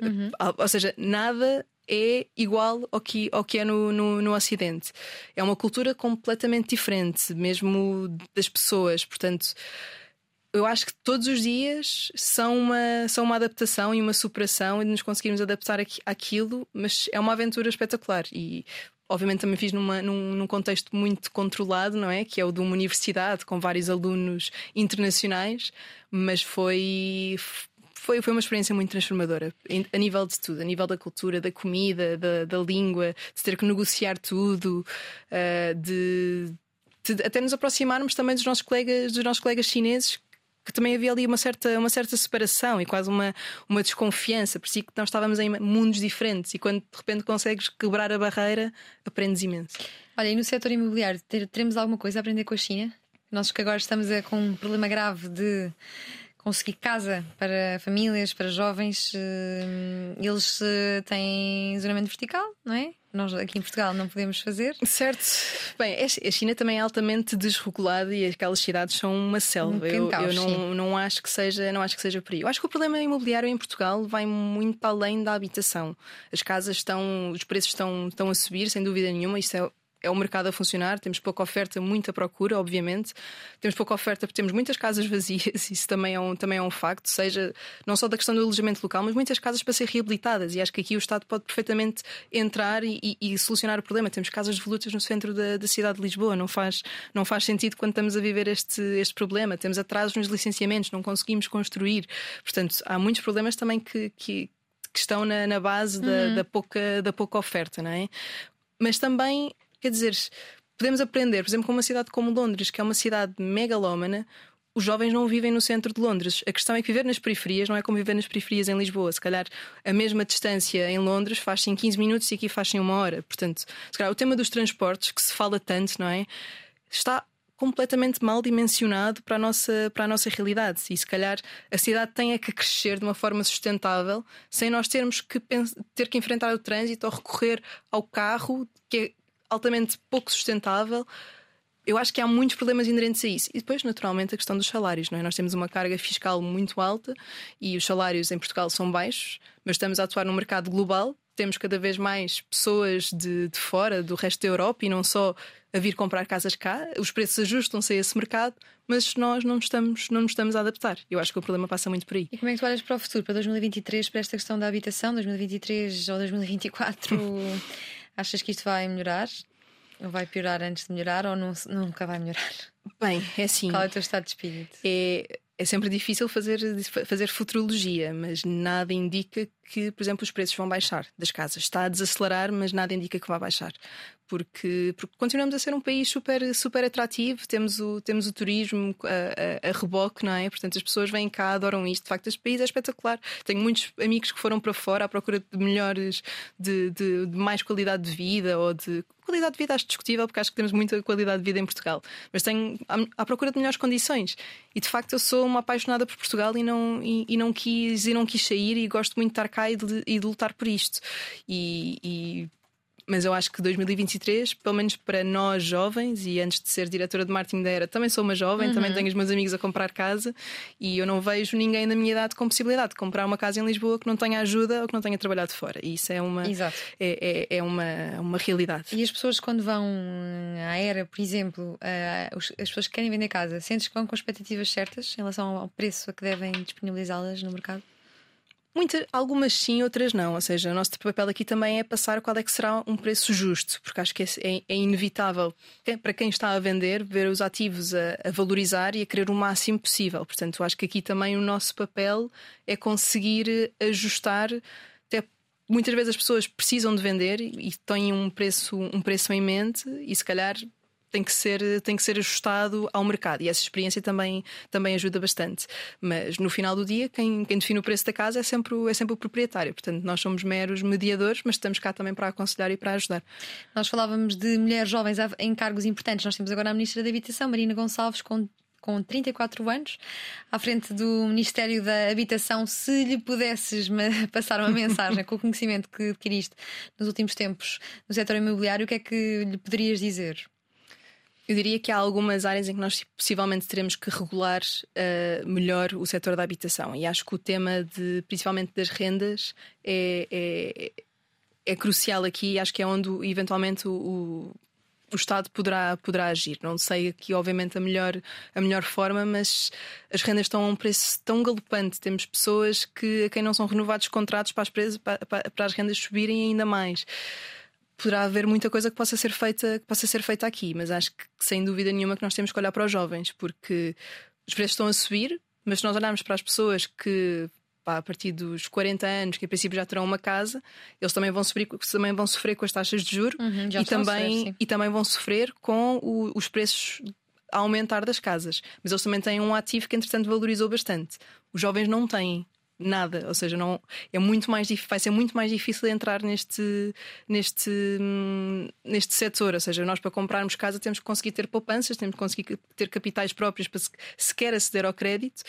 Uhum. Ou seja, nada é igual ao que, ao que é no, no, no, Ocidente. É uma cultura completamente diferente, mesmo das pessoas. Portanto, eu acho que todos os dias são uma, são uma adaptação e uma superação e nos conseguirmos adaptar àquilo, mas é uma aventura espetacular. E obviamente também fiz numa, num, num, contexto muito controlado, não é? Que é o de uma universidade com vários alunos internacionais, mas foi foi, foi uma experiência muito transformadora, a nível de tudo, a nível da cultura, da comida, da, da língua, de ter que negociar tudo, uh, de, de, até nos aproximarmos também dos nossos colegas, dos nossos colegas chineses. Que também havia ali uma certa, uma certa separação e quase uma, uma desconfiança, por si que nós estávamos em mundos diferentes e quando de repente consegues quebrar a barreira, aprendes imenso. Olha, e no setor imobiliário, teremos alguma coisa a aprender com a China? Nós que agora estamos com um problema grave de conseguir casa para famílias, para jovens. Eh, eles eh, têm isolamento vertical, não é? Nós aqui em Portugal não podemos fazer. Certo. Bem, a China também é altamente desregulada e aquelas cidades são uma selva. Um eu, eu não, não, acho que seja, não acho que seja por aí. Eu acho que o problema imobiliário em Portugal vai muito além da habitação. As casas estão, os preços estão, estão a subir, sem dúvida nenhuma. Isso é é o mercado a funcionar, temos pouca oferta, muita procura, obviamente. Temos pouca oferta porque temos muitas casas vazias, isso também é um, também é um facto, seja não só da questão do alojamento local, mas muitas casas para ser reabilitadas. E acho que aqui o Estado pode perfeitamente entrar e, e, e solucionar o problema. Temos casas devolutas no centro da, da, cidade de Lisboa, não faz, não faz sentido quando estamos a viver este, este problema. Temos atrasos nos licenciamentos, não conseguimos construir. Portanto, há muitos problemas também que, que que estão na, na base da, uhum. da, pouca, da pouca oferta, não é? Mas também Quer dizer, podemos aprender, por exemplo, com uma cidade como Londres, que é uma cidade megalómana, os jovens não vivem no centro de Londres. A questão é que viver nas periferias não é como viver nas periferias em Lisboa. Se calhar a mesma distância em Londres faz-se em 15 minutos e aqui faz-se em uma hora. Portanto, se calhar o tema dos transportes, que se fala tanto, não é? Está completamente mal dimensionado para a nossa, para a nossa realidade. E se calhar a cidade tem é que crescer de uma forma sustentável, sem nós termos que ter que enfrentar o trânsito ou recorrer ao carro, que é altamente pouco sustentável. Eu acho que há muitos problemas inerentes a isso. E depois, naturalmente, a questão dos salários. Não é? Nós temos uma carga fiscal muito alta e os salários em Portugal são baixos, mas estamos a atuar num mercado global. Temos cada vez mais pessoas de, de fora, do resto da Europa, e não só a vir comprar casas cá. Os preços ajustam-se a esse mercado, mas nós não estamos, não nos estamos a adaptar. Eu acho que o problema passa muito por aí. E como é que tu olhas para o futuro, para 2023, para esta questão da habitação, 2023 ou 2024? Achas que isto vai melhorar? Ou vai piorar antes de melhorar ou não, nunca vai melhorar? Bem, é assim. Qual é o teu estado de espírito? É, é sempre difícil fazer, fazer futurologia, mas nada indica que, por exemplo, os preços vão baixar das casas. Está a desacelerar, mas nada indica que vá baixar. Porque, porque continuamos a ser um país super, super atrativo, temos o, temos o turismo a, a, a, reboque, não é? Portanto, as pessoas vêm cá, adoram isto. De facto, este país é espetacular. Tenho muitos amigos que foram para fora à procura de melhores, de, de, de mais qualidade de vida ou de qualidade de vida acho discutível, porque acho que temos muita qualidade de vida em Portugal, mas tenho à, procura de melhores condições. E de facto eu sou uma apaixonada por Portugal e não, e, e não, quis, e não quis sair e gosto muito de estar cá e de, e de lutar por isto. E, e mas eu acho que 2023, pelo menos para nós jovens, e antes de ser diretora de marketing da Era, também sou uma jovem, uhum. também tenho os meus amigos a comprar casa e eu não vejo ninguém da minha idade com possibilidade de comprar uma casa em Lisboa que não tenha ajuda ou que não tenha trabalhado fora. E isso é uma. É, é, é uma, uma realidade. E as pessoas, quando vão à Era, por exemplo, uh, as pessoas que querem vender casa, sentes que vão com expectativas certas em relação ao preço a que devem disponibilizá-las no mercado? Muita, algumas sim, outras não. Ou seja, o nosso papel aqui também é passar qual é que será um preço justo, porque acho que é, é, inevitável para quem está a vender ver os ativos a, a, valorizar e a querer o máximo possível. Portanto, acho que aqui também o nosso papel é conseguir ajustar. Até muitas vezes as pessoas precisam de vender e têm um preço, um preço em mente e se calhar tem que ser, tem que ser ajustado ao mercado e essa experiência também, também ajuda bastante. Mas no final do dia, quem, quem define o preço da casa é sempre, é sempre o proprietário. Portanto, nós somos meros mediadores, mas estamos cá também para aconselhar e para ajudar. Nós falávamos de mulheres jovens em cargos importantes. Nós temos agora a Ministra da Habitação, Marina Gonçalves, com com 34 anos, à frente do Ministério da Habitação, se lhe pudesses passar uma mensagem com o conhecimento que adquiriste nos últimos tempos no setor imobiliário, o que é que lhe poderias dizer? Eu diria que há algumas áreas em que nós possivelmente teremos que regular uh, melhor o setor da habitação. E acho que o tema de, principalmente das rendas, é, é, é crucial aqui. Acho que é onde eventualmente o, o Estado poderá, poderá agir. Não sei aqui, obviamente, a melhor, a melhor forma, mas as rendas estão a um preço tão galopante. Temos pessoas que, a quem não são renovados contratos para as, presas, para, para as rendas subirem ainda mais poderá haver muita coisa que possa ser feita, que possa ser feita aqui, mas acho que sem dúvida nenhuma que nós temos que olhar para os jovens, porque os preços estão a subir, mas se nós olharmos para as pessoas que pá, a partir dos 40 anos, que em princípio já terão uma casa, eles também vão sofrer, também vão sofrer com as taxas de juros uhum, e, também, sofrer, e também vão sofrer com o, os preços a aumentar das casas. Mas eles também têm um ativo que, entretanto, valorizou bastante. Os jovens não têm nada, ou seja, não é muito mais vai ser muito mais difícil entrar neste neste neste setor, ou seja, nós para comprarmos casa temos que conseguir ter poupanças, temos que conseguir ter capitais próprios para sequer aceder ao crédito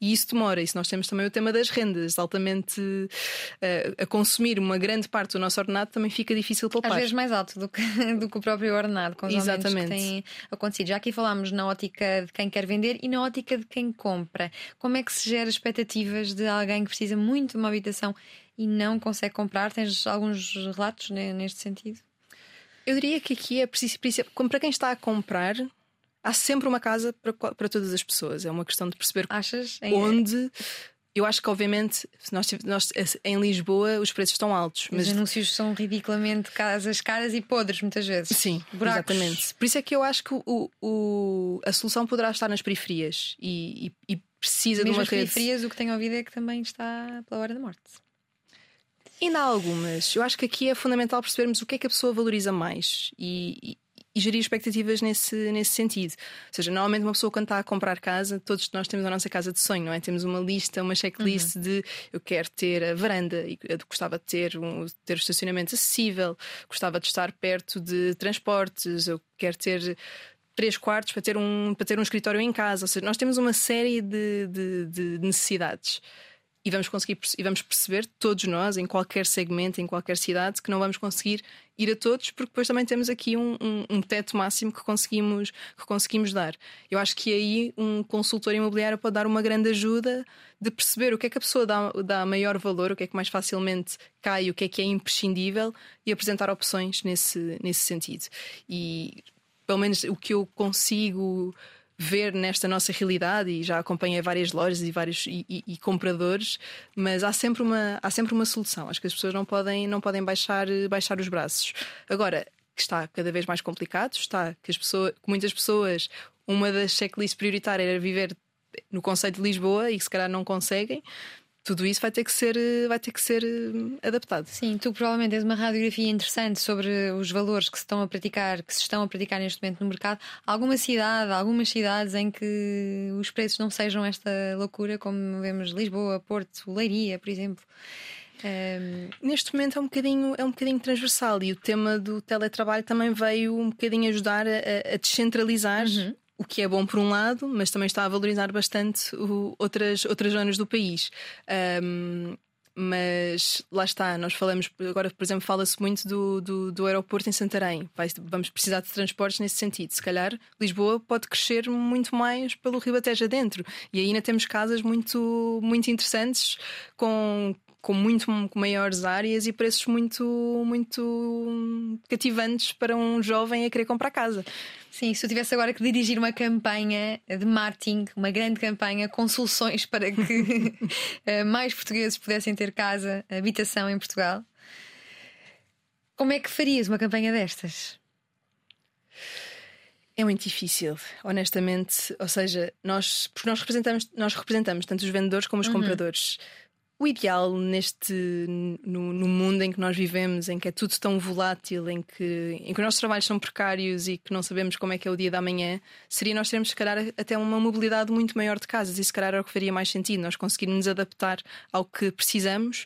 e isso demora. Isso nós temos também o tema das rendas, altamente uh, a consumir uma grande parte do nosso ordenado também fica difícil poupar. Às vezes mais alto do que, do que o próprio ordenado, com os Exatamente. que têm acontecido. Já aqui falámos na ótica de quem quer vender e na ótica de quem compra. Como é que se gera expectativas de alguém que precisa muito de uma habitação e não consegue comprar? Tens alguns relatos neste sentido? Eu diria que aqui é preciso, para quem está a comprar, há sempre uma casa para, para todas as pessoas. É uma questão de perceber Achas? onde. Eu acho que, obviamente, nós, nós, em Lisboa os preços estão altos. Mas... Os anúncios são ridiculamente casas caras e podres, muitas vezes. Sim, Buracos. exatamente. Por isso é que eu acho que o, o, a solução poderá estar nas periferias e, e, e precisa Mesmo de uma rede. periferias, o que tenho ouvido é que também está pela hora da morte. Ainda há algumas. Eu acho que aqui é fundamental percebermos o que é que a pessoa valoriza mais e, e gerir expectativas nesse, nesse sentido. Ou seja, normalmente uma pessoa quando está a comprar casa, todos nós temos a nossa casa de sonho, não é? Temos uma lista, uma checklist uhum. de eu quero ter a varanda, eu gostava de ter um ter um estacionamento acessível, gostava de estar perto de transportes, eu quero ter três quartos para ter um, para ter um escritório em casa. Ou seja, nós temos uma série de, de, de necessidades e vamos conseguir e vamos perceber todos nós em qualquer segmento, em qualquer cidade, que não vamos conseguir ir a todos, porque depois também temos aqui um, um, um, teto máximo que conseguimos que conseguimos dar. Eu acho que aí um consultor imobiliário pode dar uma grande ajuda de perceber o que é que a pessoa dá, dá maior valor, o que é que mais facilmente cai, o que é que é imprescindível e apresentar opções nesse nesse sentido. E pelo menos o que eu consigo ver nesta nossa realidade e já acompanhei várias lojas e vários e, e, e, compradores, mas há sempre uma há sempre uma solução. Acho que as pessoas não podem não podem baixar baixar os braços. Agora que está cada vez mais complicado, está que, as pessoas, que muitas pessoas, uma das checklists prioritárias era viver no Conselho de Lisboa e que se calhar não conseguem tudo isso vai ter que ser, vai ter que ser eh, adaptado. Sim, tu provavelmente tens uma radiografia interessante sobre os valores que se estão a praticar, que se estão a praticar neste momento no mercado. Alguma cidade, algumas cidades em que os preços não sejam esta loucura, como vemos Lisboa, Porto, Leiria, por exemplo. Um... Neste momento é um bocadinho é um bocadinho transversal e o tema do teletrabalho também veio um bocadinho ajudar a, a descentralizar uhum o que é bom por um lado, mas também está a valorizar bastante o, outras, outras zonas do país. Um, mas lá está, nós falamos, agora, por exemplo, fala-se muito do, do, do, aeroporto em Santarém. Vai, vamos precisar de transportes nesse sentido. Se calhar Lisboa pode crescer muito mais pelo Rio Ateja dentro. E ainda temos casas muito, muito interessantes com com muito maiores áreas e preços muito, muito cativantes para um jovem a querer comprar casa. Sim, se eu tivesse agora que dirigir uma campanha de marketing, uma grande campanha com soluções para que eh, mais portugueses pudessem ter casa, habitação em Portugal, como é que farias uma campanha destas? É muito difícil, honestamente. Ou seja, nós, porque nós representamos, nós representamos tanto os vendedores como os uhum. compradores o ideal neste no, no, mundo em que nós vivemos, em que é tudo tão volátil, em que, em que os nossos trabalhos são precários e que não sabemos como é que é o dia da manhã, seria nós termos, se calhar, até uma mobilidade muito maior de casas. E se calhar era o que faria mais sentido, nós conseguirmos nos adaptar ao que precisamos.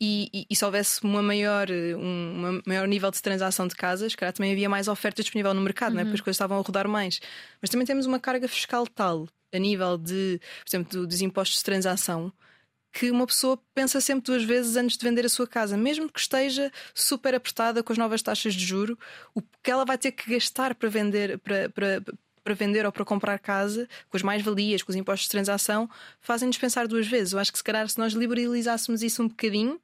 E, e, e se houvesse uma maior, um maior nível de transação de casas, calhar também havia mais oferta disponível no mercado, uhum. não é? porque as coisas estavam a rodar mais. Mas também temos uma carga fiscal tal, a nível de, por exemplo, dos impostos de transação, que uma pessoa pensa sempre duas vezes antes de vender a sua casa, mesmo que esteja super apertada com as novas taxas de juro, o que ela vai ter que gastar para vender, para, para, para vender ou para comprar casa, com as mais-valias, com os impostos de transação, fazem-nos pensar duas vezes. Eu acho que se calhar se nós liberalizássemos isso um bocadinho,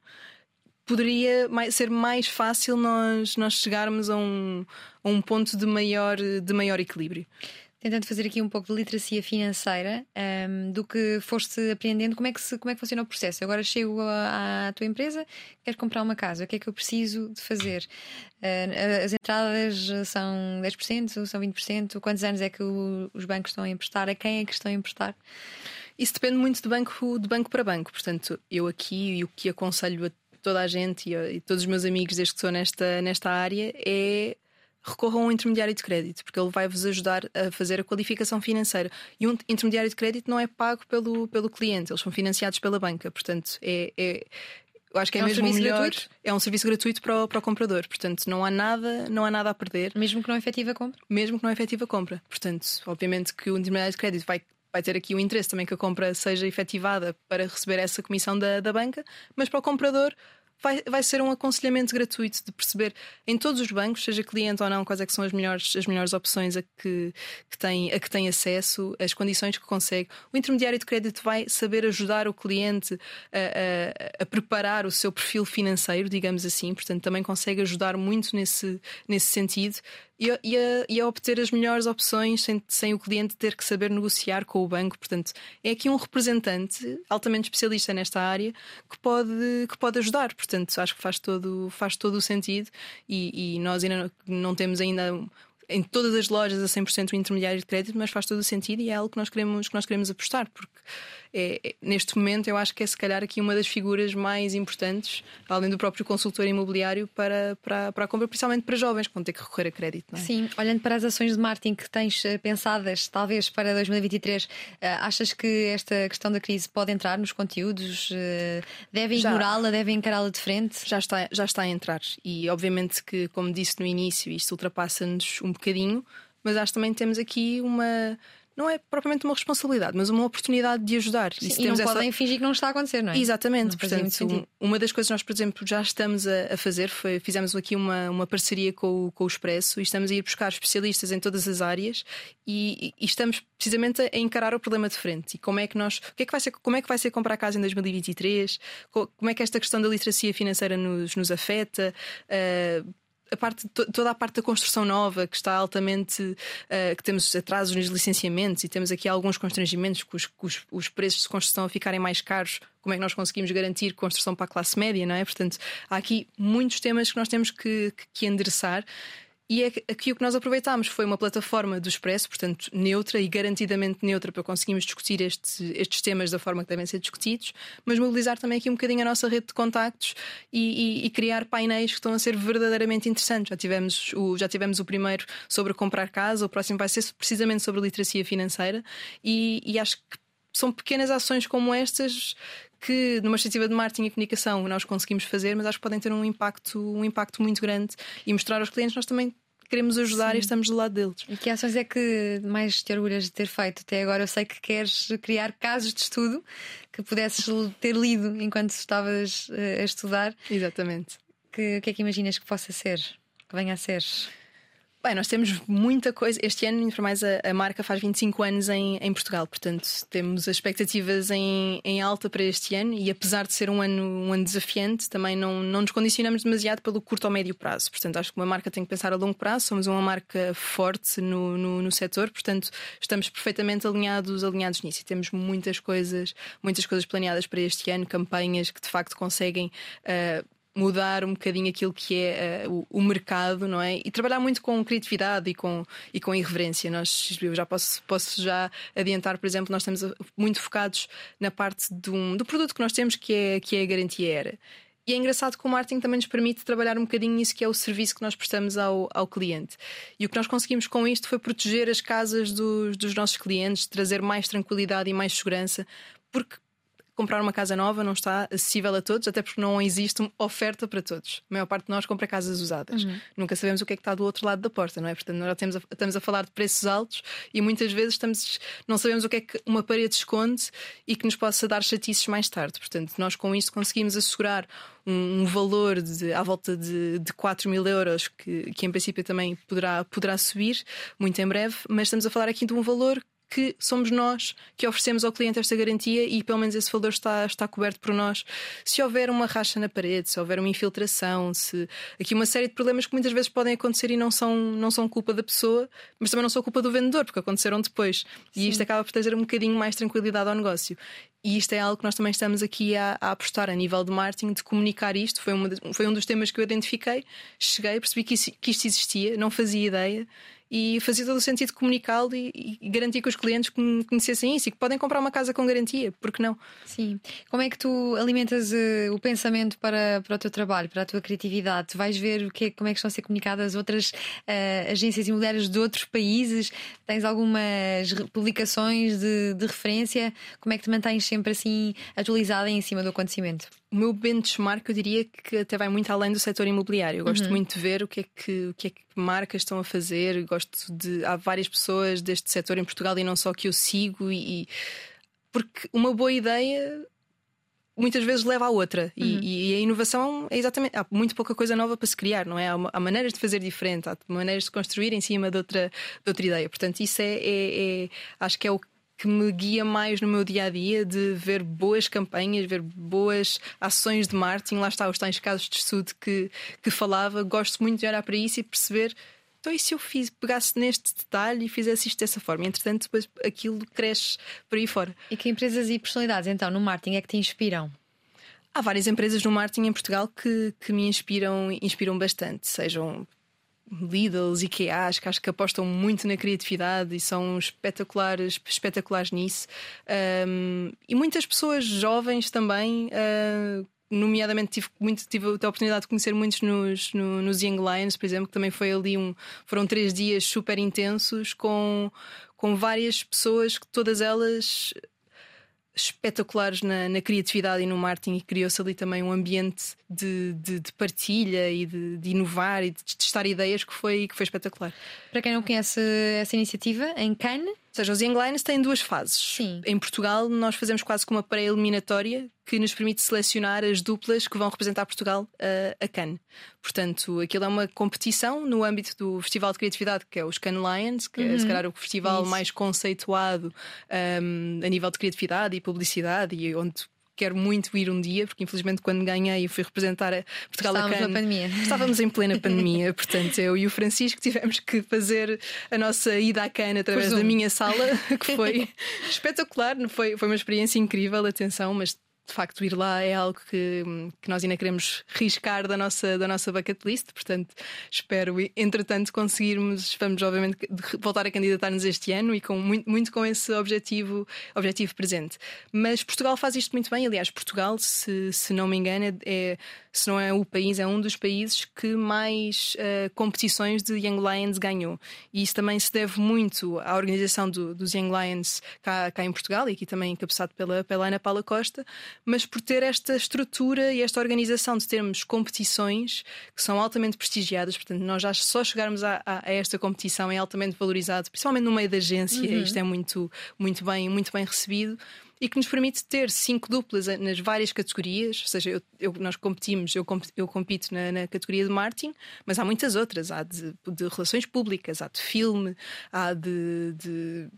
poderia ser mais fácil nós, nós chegarmos a um, a um ponto de maior, de maior equilíbrio tentando fazer aqui um pouco de literacia financeira um, do que foste aprendendo, como é que, se, como é que funciona o processo? Agora chego à, tua empresa, quero comprar uma casa, o que é que eu preciso de fazer? Uh, as entradas são 10%, são 20%? Quantos anos é que o, os bancos estão a emprestar? A quem é que estão a emprestar? Isso depende muito de banco, de banco para banco. Portanto, eu aqui e o que aconselho a toda a gente e, a, e todos os meus amigos desde que estou nesta, nesta área é recorram a um intermediário de crédito, porque ele vai vos ajudar a fazer a qualificação financeira. E um intermediário de crédito não é pago pelo, pelo cliente, eles são financiados pela banca. Portanto, é, é eu acho que é, é mesmo um melhor. Gratuito? É um serviço gratuito para o, para o comprador. Portanto, não há nada, não há nada a perder. Mesmo que não efetiva a compra? Mesmo que não efetiva a compra. Portanto, obviamente que o intermediário de crédito vai vai ter aqui o interesse também que a compra seja efetivada para receber essa comissão da, da banca, mas para o comprador vai, vai ser um aconselhamento gratuito de perceber em todos os bancos, seja cliente ou não, quais é que são as melhores, as melhores opções a que, que, tem, a que tem acesso, as condições que consegue. O intermediário de crédito vai saber ajudar o cliente a, a, a preparar o seu perfil financeiro, digamos assim, portanto, também consegue ajudar muito nesse, nesse sentido e e, a, e a, obter as melhores opções sem, sem o cliente ter que saber negociar com o banco. Portanto, é aqui um representante altamente especialista nesta área que pode, que pode ajudar. Portanto, acho que faz todo, faz todo o sentido e, e nós ainda não temos ainda em todas as lojas a 100% o intermediário de crédito, mas faz todo o sentido e é algo que nós queremos, que nós queremos apostar, porque é, é, neste momento eu acho que é se calhar aqui uma das figuras mais importantes, além do próprio consultor imobiliário, para, para, para a compra, principalmente para jovens que vão ter que recorrer a crédito. É? Sim, olhando para as ações de marketing que tens eh, pensadas, talvez para 2023, eh, achas que esta questão da crise pode entrar nos conteúdos? Eh, devem ignorá-la, devem encará-la de frente? Já está, já está a entrar e obviamente que, como disse no início, isto ultrapassa-nos um bocadinho, mas acho que também temos aqui uma não é propriamente uma responsabilidade, mas uma oportunidade de ajudar. Sim, e, e não essa... podem fingir que não está a acontecer, não é? Exatamente, não portanto, uma das coisas que nós, por exemplo, já estamos a, fazer foi fizemos aqui uma, uma parceria com o, com o Expresso e estamos a ir buscar especialistas em todas as áreas e, e, estamos precisamente a encarar o problema de frente. E como é que nós, o que é que vai ser, como é que vai ser comprar casa em 2023? Como é que esta questão da literacia financeira nos, nos afeta? Uh, a parte, toda a parte da construção nova que está altamente uh, que temos atrasos nos licenciamentos e temos aqui alguns constrangimentos com os, com os, os, preços de construção a ficarem mais caros como é que nós conseguimos garantir construção para a classe média não é? Portanto há aqui muitos temas que nós temos que, que, que endereçar E é aqui o que nós aproveitámos foi uma plataforma do Expresso, portanto, neutra e garantidamente neutra para conseguirmos discutir estes, estes temas da forma que devem ser discutidos, mas mobilizar também aqui um bocadinho a nossa rede de contactos e, e, e criar painéis que estão a ser verdadeiramente interessantes. Já tivemos, o, já tivemos o primeiro sobre comprar casa, o próximo vai ser precisamente sobre literacia financeira e, e acho que são pequenas ações como estas que numa iniciativa de marketing e comunicação nós conseguimos fazer, mas acho que podem ter um impacto, um impacto muito grande e mostrar aos clientes nós também queremos ajudar Sim. e estamos do lado deles. E que ações é que mais te orgulhas de ter feito até agora? Eu sei que queres criar casos de estudo que pudesses ter lido enquanto estavas eh, a estudar. Exatamente. Que, o que é que imaginas que possa ser? Que venha a ser? Bem, nós temos muita coisa. Este ano, ainda mais, a, a, marca faz 25 anos em, em, Portugal, portanto, temos expectativas em, em, alta para este ano e, apesar de ser um ano, um ano desafiante, também não, não nos condicionamos demasiado pelo curto ou médio prazo. Portanto, acho que uma marca tem que pensar a longo prazo. Somos uma marca forte no, no, no setor, portanto, estamos perfeitamente alinhados, alinhados nisso e temos muitas coisas, muitas coisas planeadas para este ano, campanhas que de facto conseguem. Uh, mudar um bocadinho aquilo que é uh, o, o, mercado, não é? E trabalhar muito com criatividade e com, e com irreverência. Nós, eu já posso, posso já adiantar, por exemplo, nós estamos muito focados na parte do, do produto que nós temos, que é, que é a garantia era. E é engraçado que o marketing também nos permite trabalhar um bocadinho nisso que é o serviço que nós prestamos ao, ao cliente. E o que nós conseguimos com isto foi proteger as casas dos, dos nossos clientes, trazer mais tranquilidade e mais segurança, porque comprar uma casa nova não está acessível a todos, até porque não existe oferta para todos. A maior parte de nós compra casas usadas. Uhum. Nunca sabemos o que é que está do outro lado da porta, não é? Portanto, nós estamos a falar de preços altos e muitas vezes estamos, não sabemos o que é que uma parede esconde e que nos possa dar chatices mais tarde. Portanto, nós com isto conseguimos assegurar um, um valor de, à volta de, de 4 mil euros, que, que em princípio também poderá, poderá subir muito em breve, mas estamos a falar aqui de um valor que somos nós que oferecemos ao cliente esta garantia e pelo menos esse valor está, está coberto por nós. Se houver uma racha na parede, se houver uma infiltração, se aqui uma série de problemas que muitas vezes podem acontecer e não são, não são culpa da pessoa, mas também não são culpa do vendedor, porque aconteceram depois. Sim. E isto acaba por trazer um bocadinho mais tranquilidade ao negócio. E isto é algo que nós também estamos aqui a, a apostar a nível de marketing, de comunicar isto. Foi, uma, foi um dos temas que eu identifiquei. Cheguei, percebi que, isso, que isto existia, não fazia ideia e fazia todo o sentido comunicá-lo e, e, garantir que os clientes conhecessem isso e que podem comprar uma casa com garantia, porque não? Sim. Como é que tu alimentas uh, o pensamento para, para o teu trabalho, para a tua criatividade? Tu vais ver o que é, como é que estão a ser comunicadas outras uh, agências imobiliárias de outros países? Tens algumas publicações de, de referência? Como é que te mantens sempre assim atualizada em cima do acontecimento? o meu benchmark eu diria que até vai muito além do setor imobiliário. Eu gosto uhum. muito de ver o que, é que, o que é que marcas estão a fazer. Gosto de. Há várias pessoas deste setor em Portugal e não só que eu sigo, e, porque uma boa ideia muitas vezes leva à outra. Uhum. E, e, a inovação é exatamente. Há muito pouca coisa nova para se criar, não é? Há, há, maneiras de fazer diferente, há maneiras de construir em cima de outra, de outra ideia. Portanto, isso é, é, é acho que é o que me guia mais no meu dia a dia de ver boas campanhas, ver boas ações de marketing. Lá está os tais casos de estudo que, que falava. Gosto muito de olhar para isso e perceber. Então, e se eu fiz, pegasse neste detalhe e fizesse isto dessa forma? E, entretanto, depois aquilo cresce por aí fora. E que empresas e personalidades, então, no marketing é que te inspiram? Há várias empresas no marketing em Portugal que, que me inspiram, inspiram bastante, sejam Lidls, IKEAs, que acho que apostam muito na criatividade e são espetaculares, espetaculares nisso. Um, e muitas pessoas jovens também. Uh, nomeadamente tive, muito, tive a oportunidade de conhecer muitos nos, no, nos Young Lions, por exemplo, que também foi ali um. Foram três dias super intensos com, com várias pessoas que todas elas espetaculares na, na, criatividade e no marketing e criou-se ali também um ambiente de, de, de partilha e de, de, inovar e de testar ideias que foi, que foi espetacular. Para quem não conhece essa iniciativa, em Cannes ou seja, os Young Lions têm duas fases. Sim. Em Portugal, nós fazemos quase como uma pré-eliminatória que nos permite selecionar as duplas que vão representar Portugal uh, a Cannes. Portanto, aquilo é uma competição no âmbito do Festival de Criatividade, que é os Cannes Lions, que uhum. é se calhar o festival Isso. mais conceituado um, a nível de criatividade e publicidade e onde quero muito ir um dia, porque infelizmente quando ganhei eu fui representar a Portugal Estávamos a Cannes. na pandemia. Estávamos em plena pandemia, portanto eu e o Francisco tivemos que fazer a nossa ida à Cannes através da minha sala, que foi espetacular, foi, foi uma experiência incrível, atenção, mas de facto ir lá é algo que, que nós ainda queremos riscar da nossa, da nossa bucket list, portanto espero entretanto conseguirmos, vamos obviamente voltar a candidatar-nos este ano e com muito, muito com esse objetivo, objetivo presente. Mas Portugal faz isto muito bem, aliás, Portugal, se, se não me engano, é, é se não é o país, é um dos países que mais uh, competições de Young Lions ganhou. E isso também se deve muito à organização do, dos Young Lions cá, cá em Portugal, e aqui também encabeçado pela, pela Ana Paula Costa, mas por ter esta estrutura e esta organização de termos competições que são altamente prestigiadas, portanto, nós já só chegarmos a, a, a esta competição é altamente valorizado, principalmente no meio da agência, uhum. isto é muito, muito, bem, muito bem recebido e que nos permite ter cinco duplas nas várias categorias. Ou seja, eu, eu, nós competimos, eu, eu compito na, na, categoria de marketing, mas há muitas outras. Há de, de relações públicas, há de filme, há de, de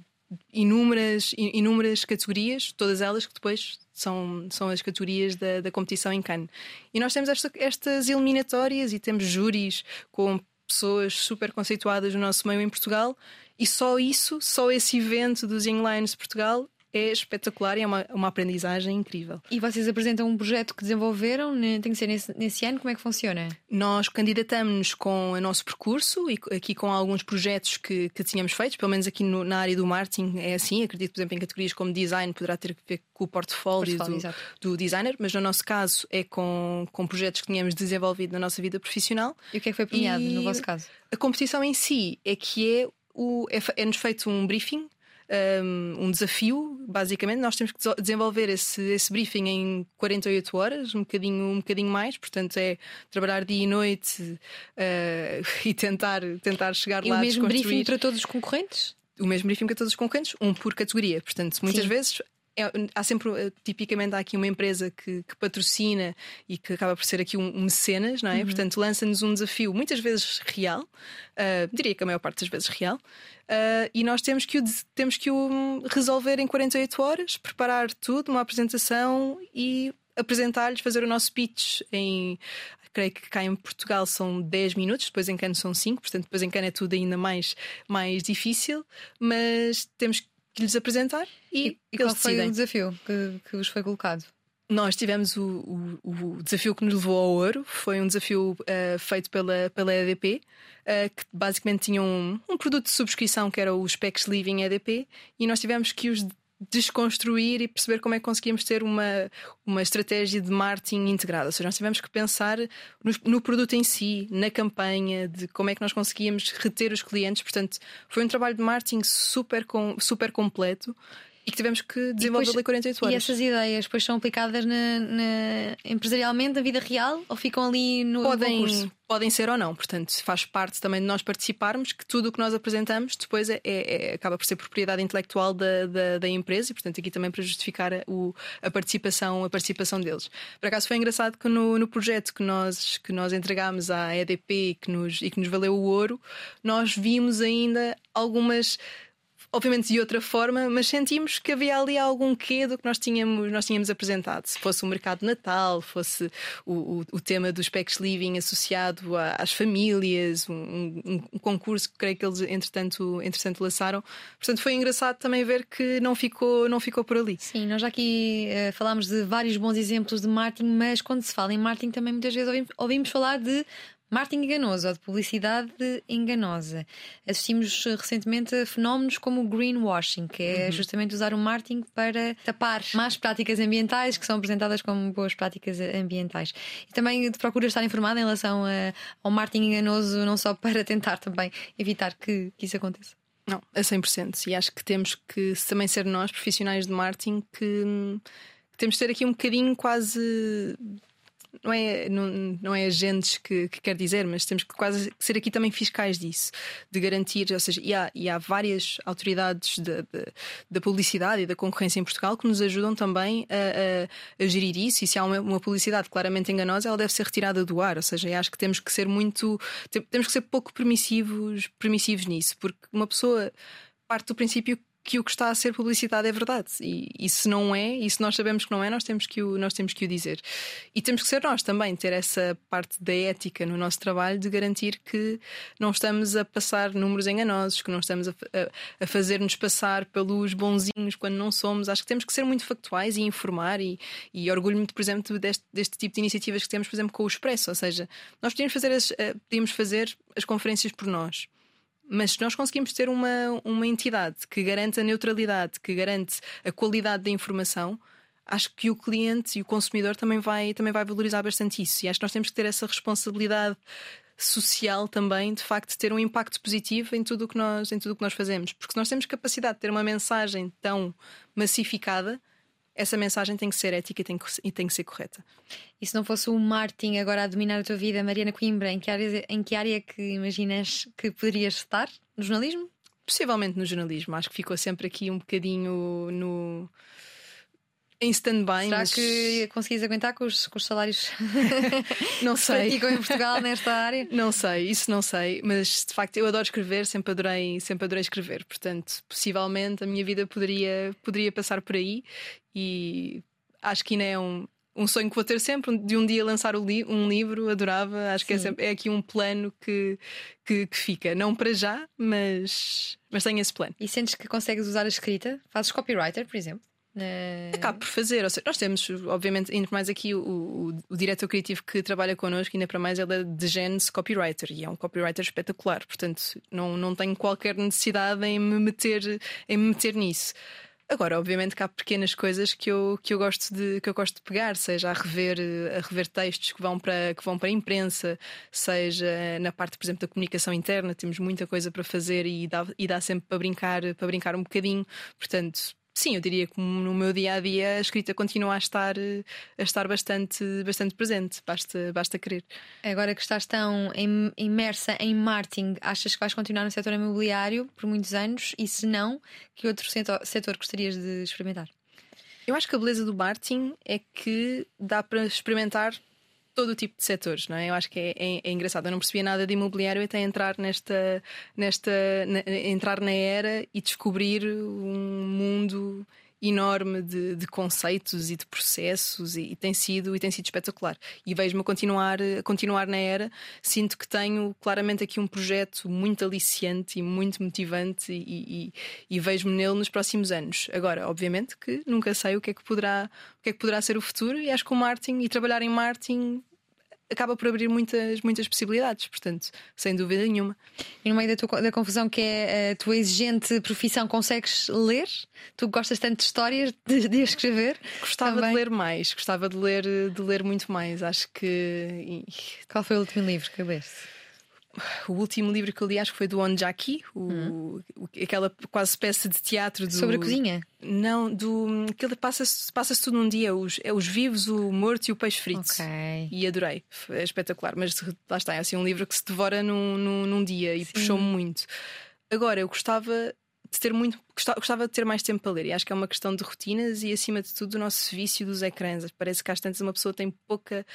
inúmeras, inúmeras categorias, todas elas que depois são, são as categorias da, da competição em Cannes. E nós temos esta, estas eliminatórias e temos júris com pessoas super conceituadas no nosso meio em Portugal. E só isso, só esse evento dos Lions de Portugal é espetacular e é uma, uma aprendizagem incrível. E vocês apresentam um projeto que desenvolveram? Tem que ser nesse, nesse ano? Como é que funciona? Nós candidatamos-nos com o nosso percurso e aqui com alguns projetos que, que tínhamos feito, pelo menos aqui no, na área do marketing é assim. Acredito, por exemplo, em categorias como design, poderá ter a ver com o portfólio, portfólio do, do, designer, mas no nosso caso é com, com projetos que tínhamos desenvolvido na nossa vida profissional. E o que é que foi premiado e no vosso caso? A competição em si é que é o, é, é-nos feito um briefing um, desafio, basicamente. Nós temos que desenvolver esse, esse briefing em 48 horas, um bocadinho, um bocadinho mais, portanto é trabalhar dia e noite uh, e tentar, tentar chegar e lá. E o mesmo briefing para todos os concorrentes? O mesmo briefing para todos os concorrentes, um por categoria. Portanto, muitas Sim. vezes é, há sempre, eh, tipicamente, há aqui uma empresa que, que, patrocina e que acaba por ser aqui um, um mecenas, não é? Uhum. Portanto, lança-nos um desafio, muitas vezes real, uh, diria que a maior parte das vezes real, uh, e nós temos que, o, temos que o resolver em 48 horas, preparar tudo, uma apresentação e apresentar-lhes, fazer o nosso pitch em. Creio que cá em Portugal são 10 minutos, depois em Cano são 5, portanto, depois em Cano é tudo ainda mais, mais difícil, mas temos que que lhes apresentar e, e, qual foi o desafio que, que vos foi colocado? Nós tivemos o, o, o, desafio que nos levou ao ouro, foi um desafio uh, feito pela, pela EDP, uh, eh, que basicamente tinha um, um, produto de subscrição que era o Specs Living EDP, e nós tivemos que os desconstruir e perceber como é que conseguíamos ter uma, uma estratégia de marketing integrada. Ou seja, nós tivemos que pensar no, no, produto em si, na campanha, de como é que nós conseguíamos reter os clientes. Portanto, foi um trabalho de marketing super, com, super completo e que tivemos que desenvolver em 48 horas. E essas ideias depois são aplicadas na, na, empresarialmente na vida real ou ficam ali no, podem, curso? Podem ser ou não, portanto, faz parte também de nós participarmos que tudo o que nós apresentamos depois é, é, é acaba por ser propriedade intelectual da, da, da, empresa e, portanto, aqui também para justificar a, o, a, participação, a participação deles. Por acaso foi engraçado que no, no projeto que nós, que nós entregámos à EDP que nos, e que nos valeu o ouro, nós vimos ainda algumas obviamente de outra forma, mas sentimos que havia ali algum quê do que nós tínhamos, nós tínhamos apresentado. Se fosse o mercado Natal, fosse o, o, o tema do Specs Living associado a, às famílias, um, um, um, concurso que creio que eles entretanto, entretanto lançaram. Portanto, foi engraçado também ver que não ficou, não ficou por ali. Sim, nós já aqui uh, falámos de vários bons exemplos de marketing, mas quando se fala em marketing também muitas vezes ouvimos, ouvimos falar de Marketing enganoso ou de publicidade enganosa. Assistimos eh, recentemente a fenómenos como o greenwashing, que é uhum. justamente usar o marketing para tapar más práticas ambientais que são apresentadas como boas práticas ambientais. E também procura estar informada em relação a, ao marketing enganoso, não só para tentar também evitar que, que isso aconteça. Não, a 100%. E acho que temos que também ser nós, profissionais de marketing, que, que temos de ter aqui um bocadinho quase não é, não, não é agentes que, que quer dizer, mas temos que quase ser aqui também fiscais disso, de garantir, ou seja, e há, e há várias autoridades da publicidade e da concorrência em Portugal que nos ajudam também a, a, a gerir isso. E se há uma, uma, publicidade claramente enganosa, ela deve ser retirada do ar. Ou seja, acho que temos que ser muito, temos que ser pouco permissivos, permissivos nisso, porque uma pessoa parte do princípio que o que está a ser publicitado é verdade. E, e, se não é, e se nós sabemos que não é, nós temos que, o, nós temos que o dizer. E temos que ser nós também, ter essa parte da ética no nosso trabalho de garantir que não estamos a passar números enganosos, que não estamos a, a, a fazer-nos passar pelos bonzinhos quando não somos. Acho que temos que ser muito factuais e informar. E, e orgulho-me, por exemplo, deste, deste tipo de iniciativas que temos, por exemplo, com o Expresso. Ou seja, nós podíamos fazer as, eh, podíamos fazer as conferências por nós. Mas se nós conseguimos ter uma, uma entidade que garante a neutralidade, que garante a qualidade da informação, acho que o cliente e o consumidor também vai, também vai valorizar bastante isso. E acho que nós temos que ter essa responsabilidade social também, de facto, ter um impacto positivo em tudo o que nós, em tudo o que nós fazemos. Porque se nós temos capacidade de ter uma mensagem tão massificada, essa mensagem tem que ser ética e tem que, e tem que ser correta. E se não fosse o marketing agora a dominar a tua vida, Mariana Coimbra, em que área, em que, área que imaginas que poderias estar? No jornalismo? Possivelmente no jornalismo. Acho que ficou sempre aqui um bocadinho no em stand-by. Será mas... que conseguis aguentar com os, com os salários não sei. que em Portugal nesta área? Não sei, isso não sei, mas de facto eu adoro escrever, sempre adorei, sempre adorei escrever, portanto, possivelmente a minha vida poderia, poderia passar por aí e acho que ainda é um, um sonho que vou ter sempre, de um dia lançar um livro, adorava. Acho Sim. que é, sempre, é, aqui um plano que, que, que, fica. Não para já, mas, mas tenho esse plano. E sentes que consegues usar a escrita? Fazes copywriter, por exemplo? Uh... Acabo por fazer, seja, nós temos, obviamente, ainda mais aqui o, o, o, diretor criativo que trabalha connosco, ainda para mais ele é de Genes copywriter e é um copywriter espetacular, portanto não, não tenho qualquer necessidade em me meter, em me meter nisso. Agora, obviamente que há pequenas coisas que eu, que eu, gosto, de, que eu gosto de pegar, seja a rever, a rever textos que vão, para, que vão para a imprensa, seja na parte, por exemplo, da comunicação interna, temos muita coisa para fazer e dá, e dá sempre para brincar, para brincar um bocadinho. Portanto, Sim, eu diria que no meu dia a dia a escrita continua a estar, a estar bastante, bastante presente, basta, basta querer. Agora que estás tão imersa em marketing, achas que vais continuar no setor imobiliário por muitos anos? E se não, que outro setor, setor gostarias de experimentar? Eu acho que a beleza do marketing é que dá para experimentar todo o tipo de setores, não é? Eu acho que é, é, é, engraçado. Eu não percebia nada de imobiliário até entrar nesta, nesta na, entrar na era e descobrir um mundo enorme de, de conceitos e de processos e, e, tem sido e tem sido espetacular. E vejo-me a continuar continuar na era. Sinto que tenho claramente aqui um projeto muito aliciante e muito motivante e, e, e vejo-me nele nos próximos anos. Agora obviamente que nunca sei o que é que poderá o que é que poderá ser o futuro e acho que o marketing e trabalhar em marketing acaba por abrir muitas, muitas possibilidades, portanto, sem dúvida nenhuma. E no meio da, tua, da confusão que é a tua exigente profissão, consegues ler? Tu gostas tanto de histórias, de, de escrever? Gostava Também. de ler mais, gostava de ler, de ler muito mais. Acho que. Qual foi o último livro que leste? O último livro que eu li acho que foi do Onjaki, o, hum. aquela quase espécie de teatro do... sobre a cozinha. Não, do que passa-se passa tudo num dia, os, é os vivos, o morto e o peixe frito. Okay. E adorei, é espetacular. Mas lá está, é assim um livro que se devora num, num, num dia e puxou-me muito. Agora, eu gostava de ter muito. Gostava de ter mais tempo para ler. E acho que é uma questão de rotinas e, acima de tudo, do nosso vício dos ecrãs. Parece que às tantas uma pessoa tem pouca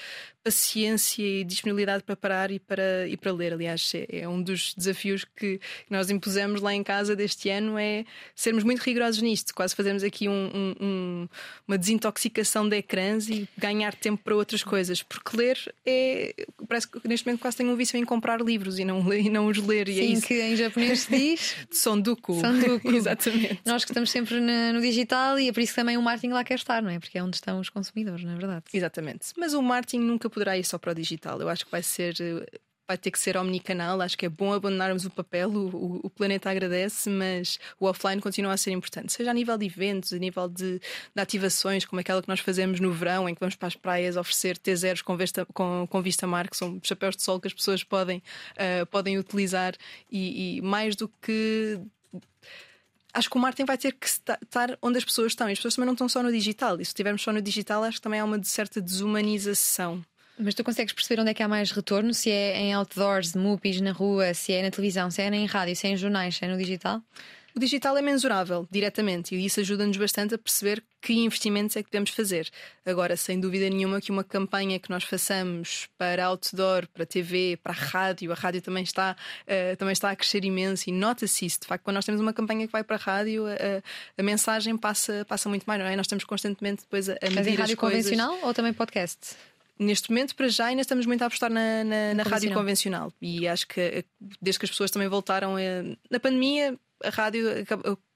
paciência e disponibilidade para parar e para, e para ler. Aliás, é, é um dos desafios que nós impusemos lá em casa deste ano é sermos muito rigorosos nisto. Quase fazemos aqui um, um, um, uma desintoxicação de ecrãs e ganhar tempo para outras coisas. Porque ler é. Parece que neste momento quase tenho um vício em comprar livros e não, e não os ler. E é Sim, é que em japonês se diz Sonduku. Sonduku. Exatamente. Nós que estamos sempre no, no, digital e é por isso que também o marketing lá quer estar, não é? Porque é onde estão os consumidores, não é verdade? Exatamente. Mas o marketing nunca poderá ir só para o digital. Eu acho que vai ser vai ter que ser omnicanal. Acho que é bom abandonarmos o papel, o, o, planeta agradece, mas o offline continua a ser importante, seja a nível de eventos, a nível de, de ativações, como aquela que nós fazemos no verão, em que vamos para as praias oferecer T0 com vista, com, com vista mar, que são chapéus de sol que as pessoas podem, uh, podem utilizar, e, e mais do que acho que o marketing vai ter que estar onde as pessoas estão. E as pessoas também não estão só no digital. E se estivermos só no digital, acho que também há uma certa desumanização. Mas tu consegues perceber onde é que há mais retorno? Se é em outdoors, MUPIs na rua, se é na televisão, se é em rádio, se é em jornais, se é no digital? O digital é mensurável diretamente e isso ajuda-nos bastante a perceber que investimentos é que podemos fazer. Agora, sem dúvida nenhuma, que uma campanha que nós façamos para outdoor, para TV, para a rádio, a rádio também está, uh, também está a crescer imenso e nota-se isso. De facto, quando nós temos uma campanha que vai para a rádio, a mensagem passa, passa muito mais, não é? Nós estamos constantemente depois a, a medir Mas em rádio convencional ou também podcast? neste momento, para já, ainda estamos muito a apostar na, na, na rádio convencional. E acho que eh, desde que as pessoas também voltaram a, na pandemia, a rádio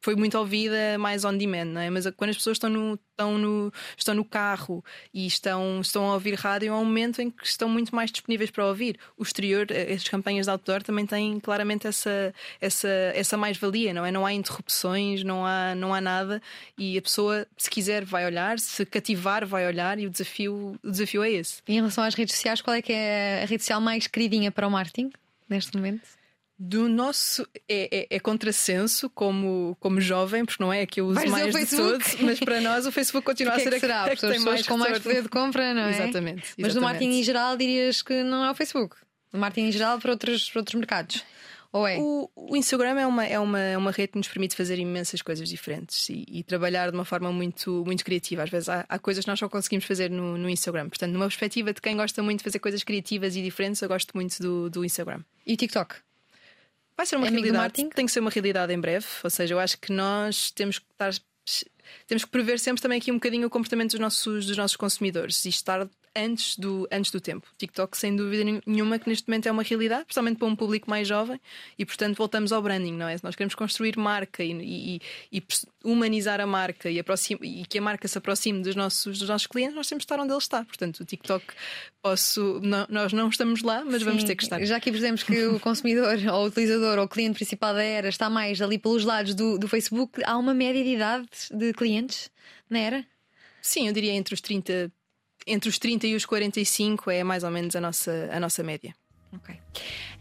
foi muito ouvida mais on demand, não é? Mas quando as pessoas estão no, estão no, estão no carro e estão, estão a ouvir rádio, é um momento em que estão muito mais disponíveis para ouvir. O exterior, eh, as campanhas de outdoor também têm claramente essa, essa, essa mais-valia, não é? Não há interrupções, não há, não há nada e a pessoa, se quiser, vai olhar, se cativar, vai olhar e o desafio, o desafio é esse. E em relação às redes sociais, qual é que é a rede social mais queridinha para o marketing neste momento? Do nosso é, é, é, contrassenso como, como jovem, porque não é a que eu uso Vais mais de todos, mas para nós o Facebook continua que a ser é que será? a, que, tem mais com mais poder de compra, não é? Exatamente. exatamente. Mas no marketing em geral dirias que não é o Facebook. No marketing em geral para outros, para outros mercados. Ou é? O, o, Instagram é uma, é, uma, é uma rede que nos permite fazer imensas coisas diferentes e, e trabalhar de uma forma muito, muito criativa. Às vezes há, há, coisas que nós só conseguimos fazer no, no Instagram. Portanto, numa perspectiva de quem gosta muito de fazer coisas criativas e diferentes, eu gosto muito do, do Instagram. E o TikTok? Vai ser uma é realidade. Tem que ser uma realidade em breve. Ou seja, eu acho que nós temos que estar. Temos que prever sempre também aqui um bocadinho o comportamento dos nossos, dos nossos consumidores e estar antes do, antes do tempo. TikTok, sem dúvida nenhuma, que neste momento é uma realidade, principalmente para um público mais jovem, e portanto voltamos ao branding, não é? Se nós queremos construir marca e, e, e humanizar a marca e, e, que a marca se aproxime dos nossos, dos nossos clientes, nós temos que estar onde ele está. Portanto, o TikTok, posso, não, nós não estamos lá, mas Sim, vamos ter que estar. Já que percebemos que o consumidor, ou o utilizador, ou o cliente principal da Era está mais ali pelos lados do, do Facebook, há uma média de idade de clientes na Era? Sim, eu diria entre os 30 entre os 30 e os 45 é mais ou menos a nossa, a nossa média. Ok.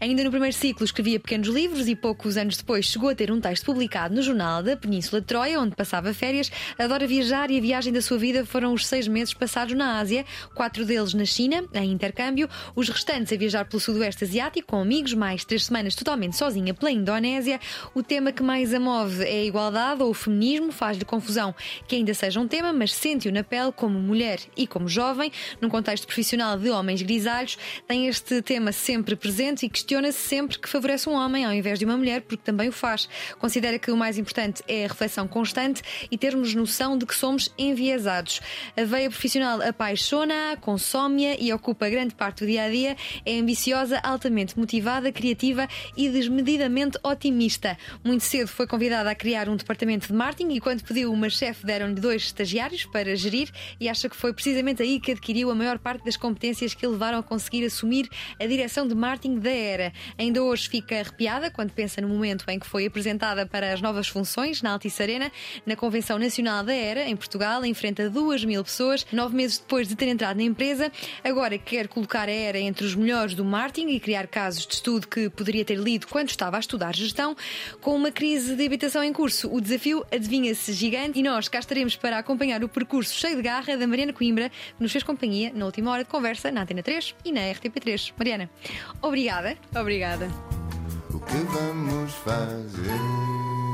Ainda no primeiro ciclo escrevia pequenos livros e poucos anos depois chegou a ter um texto publicado no jornal da Península de Troia, onde passava férias. Adora viajar e a viagem da sua vida foram os seis meses passados na Ásia, quatro deles na China, em intercâmbio, os restantes a viajar pelo Sudoeste Asiático com amigos, mais três semanas totalmente sozinha pela Indonésia. O tema que mais a move é a igualdade ou o feminismo, faz-lhe confusão que ainda seja um tema, mas sente-o na pele como mulher e como jovem, num contexto profissional de homens grisalhos, tem este tema sempre presente e questiona-se sempre que favorece um homem ao invés de uma mulher, porque também o faz. Considera que o mais importante é a reflexão constante e termos noção de que somos enviesados. A veia profissional apaixona-a, consome-a e ocupa grande parte do dia a dia. É ambiciosa, altamente motivada, criativa e desmedidamente otimista. Muito cedo foi convidada a criar um departamento de marketing e quando pediu uma chefe deram-lhe dois estagiários para gerir e acha que foi precisamente aí que adquiriu a maior parte das competências que levaram a conseguir assumir a direção de marketing da era. Ainda hoje fica arrepiada quando pensa no momento em que foi apresentada para as novas funções na Altice Arena, na Convenção Nacional da Era, em Portugal, em frente a duas mil pessoas, nove meses depois de ter entrado na empresa. Agora quer colocar a Era entre os melhores do marketing e criar casos de estudo que poderia ter lido quando estava a estudar gestão. Com uma crise de habitação em curso, o desafio adivinha-se gigante e nós cá estaremos para acompanhar o percurso cheio de garra da Mariana Coimbra, que nos fez companhia na última hora de conversa na Antena 3 e na RTP3. Mariana, obrigada. Obrigada. O que vamos fazer?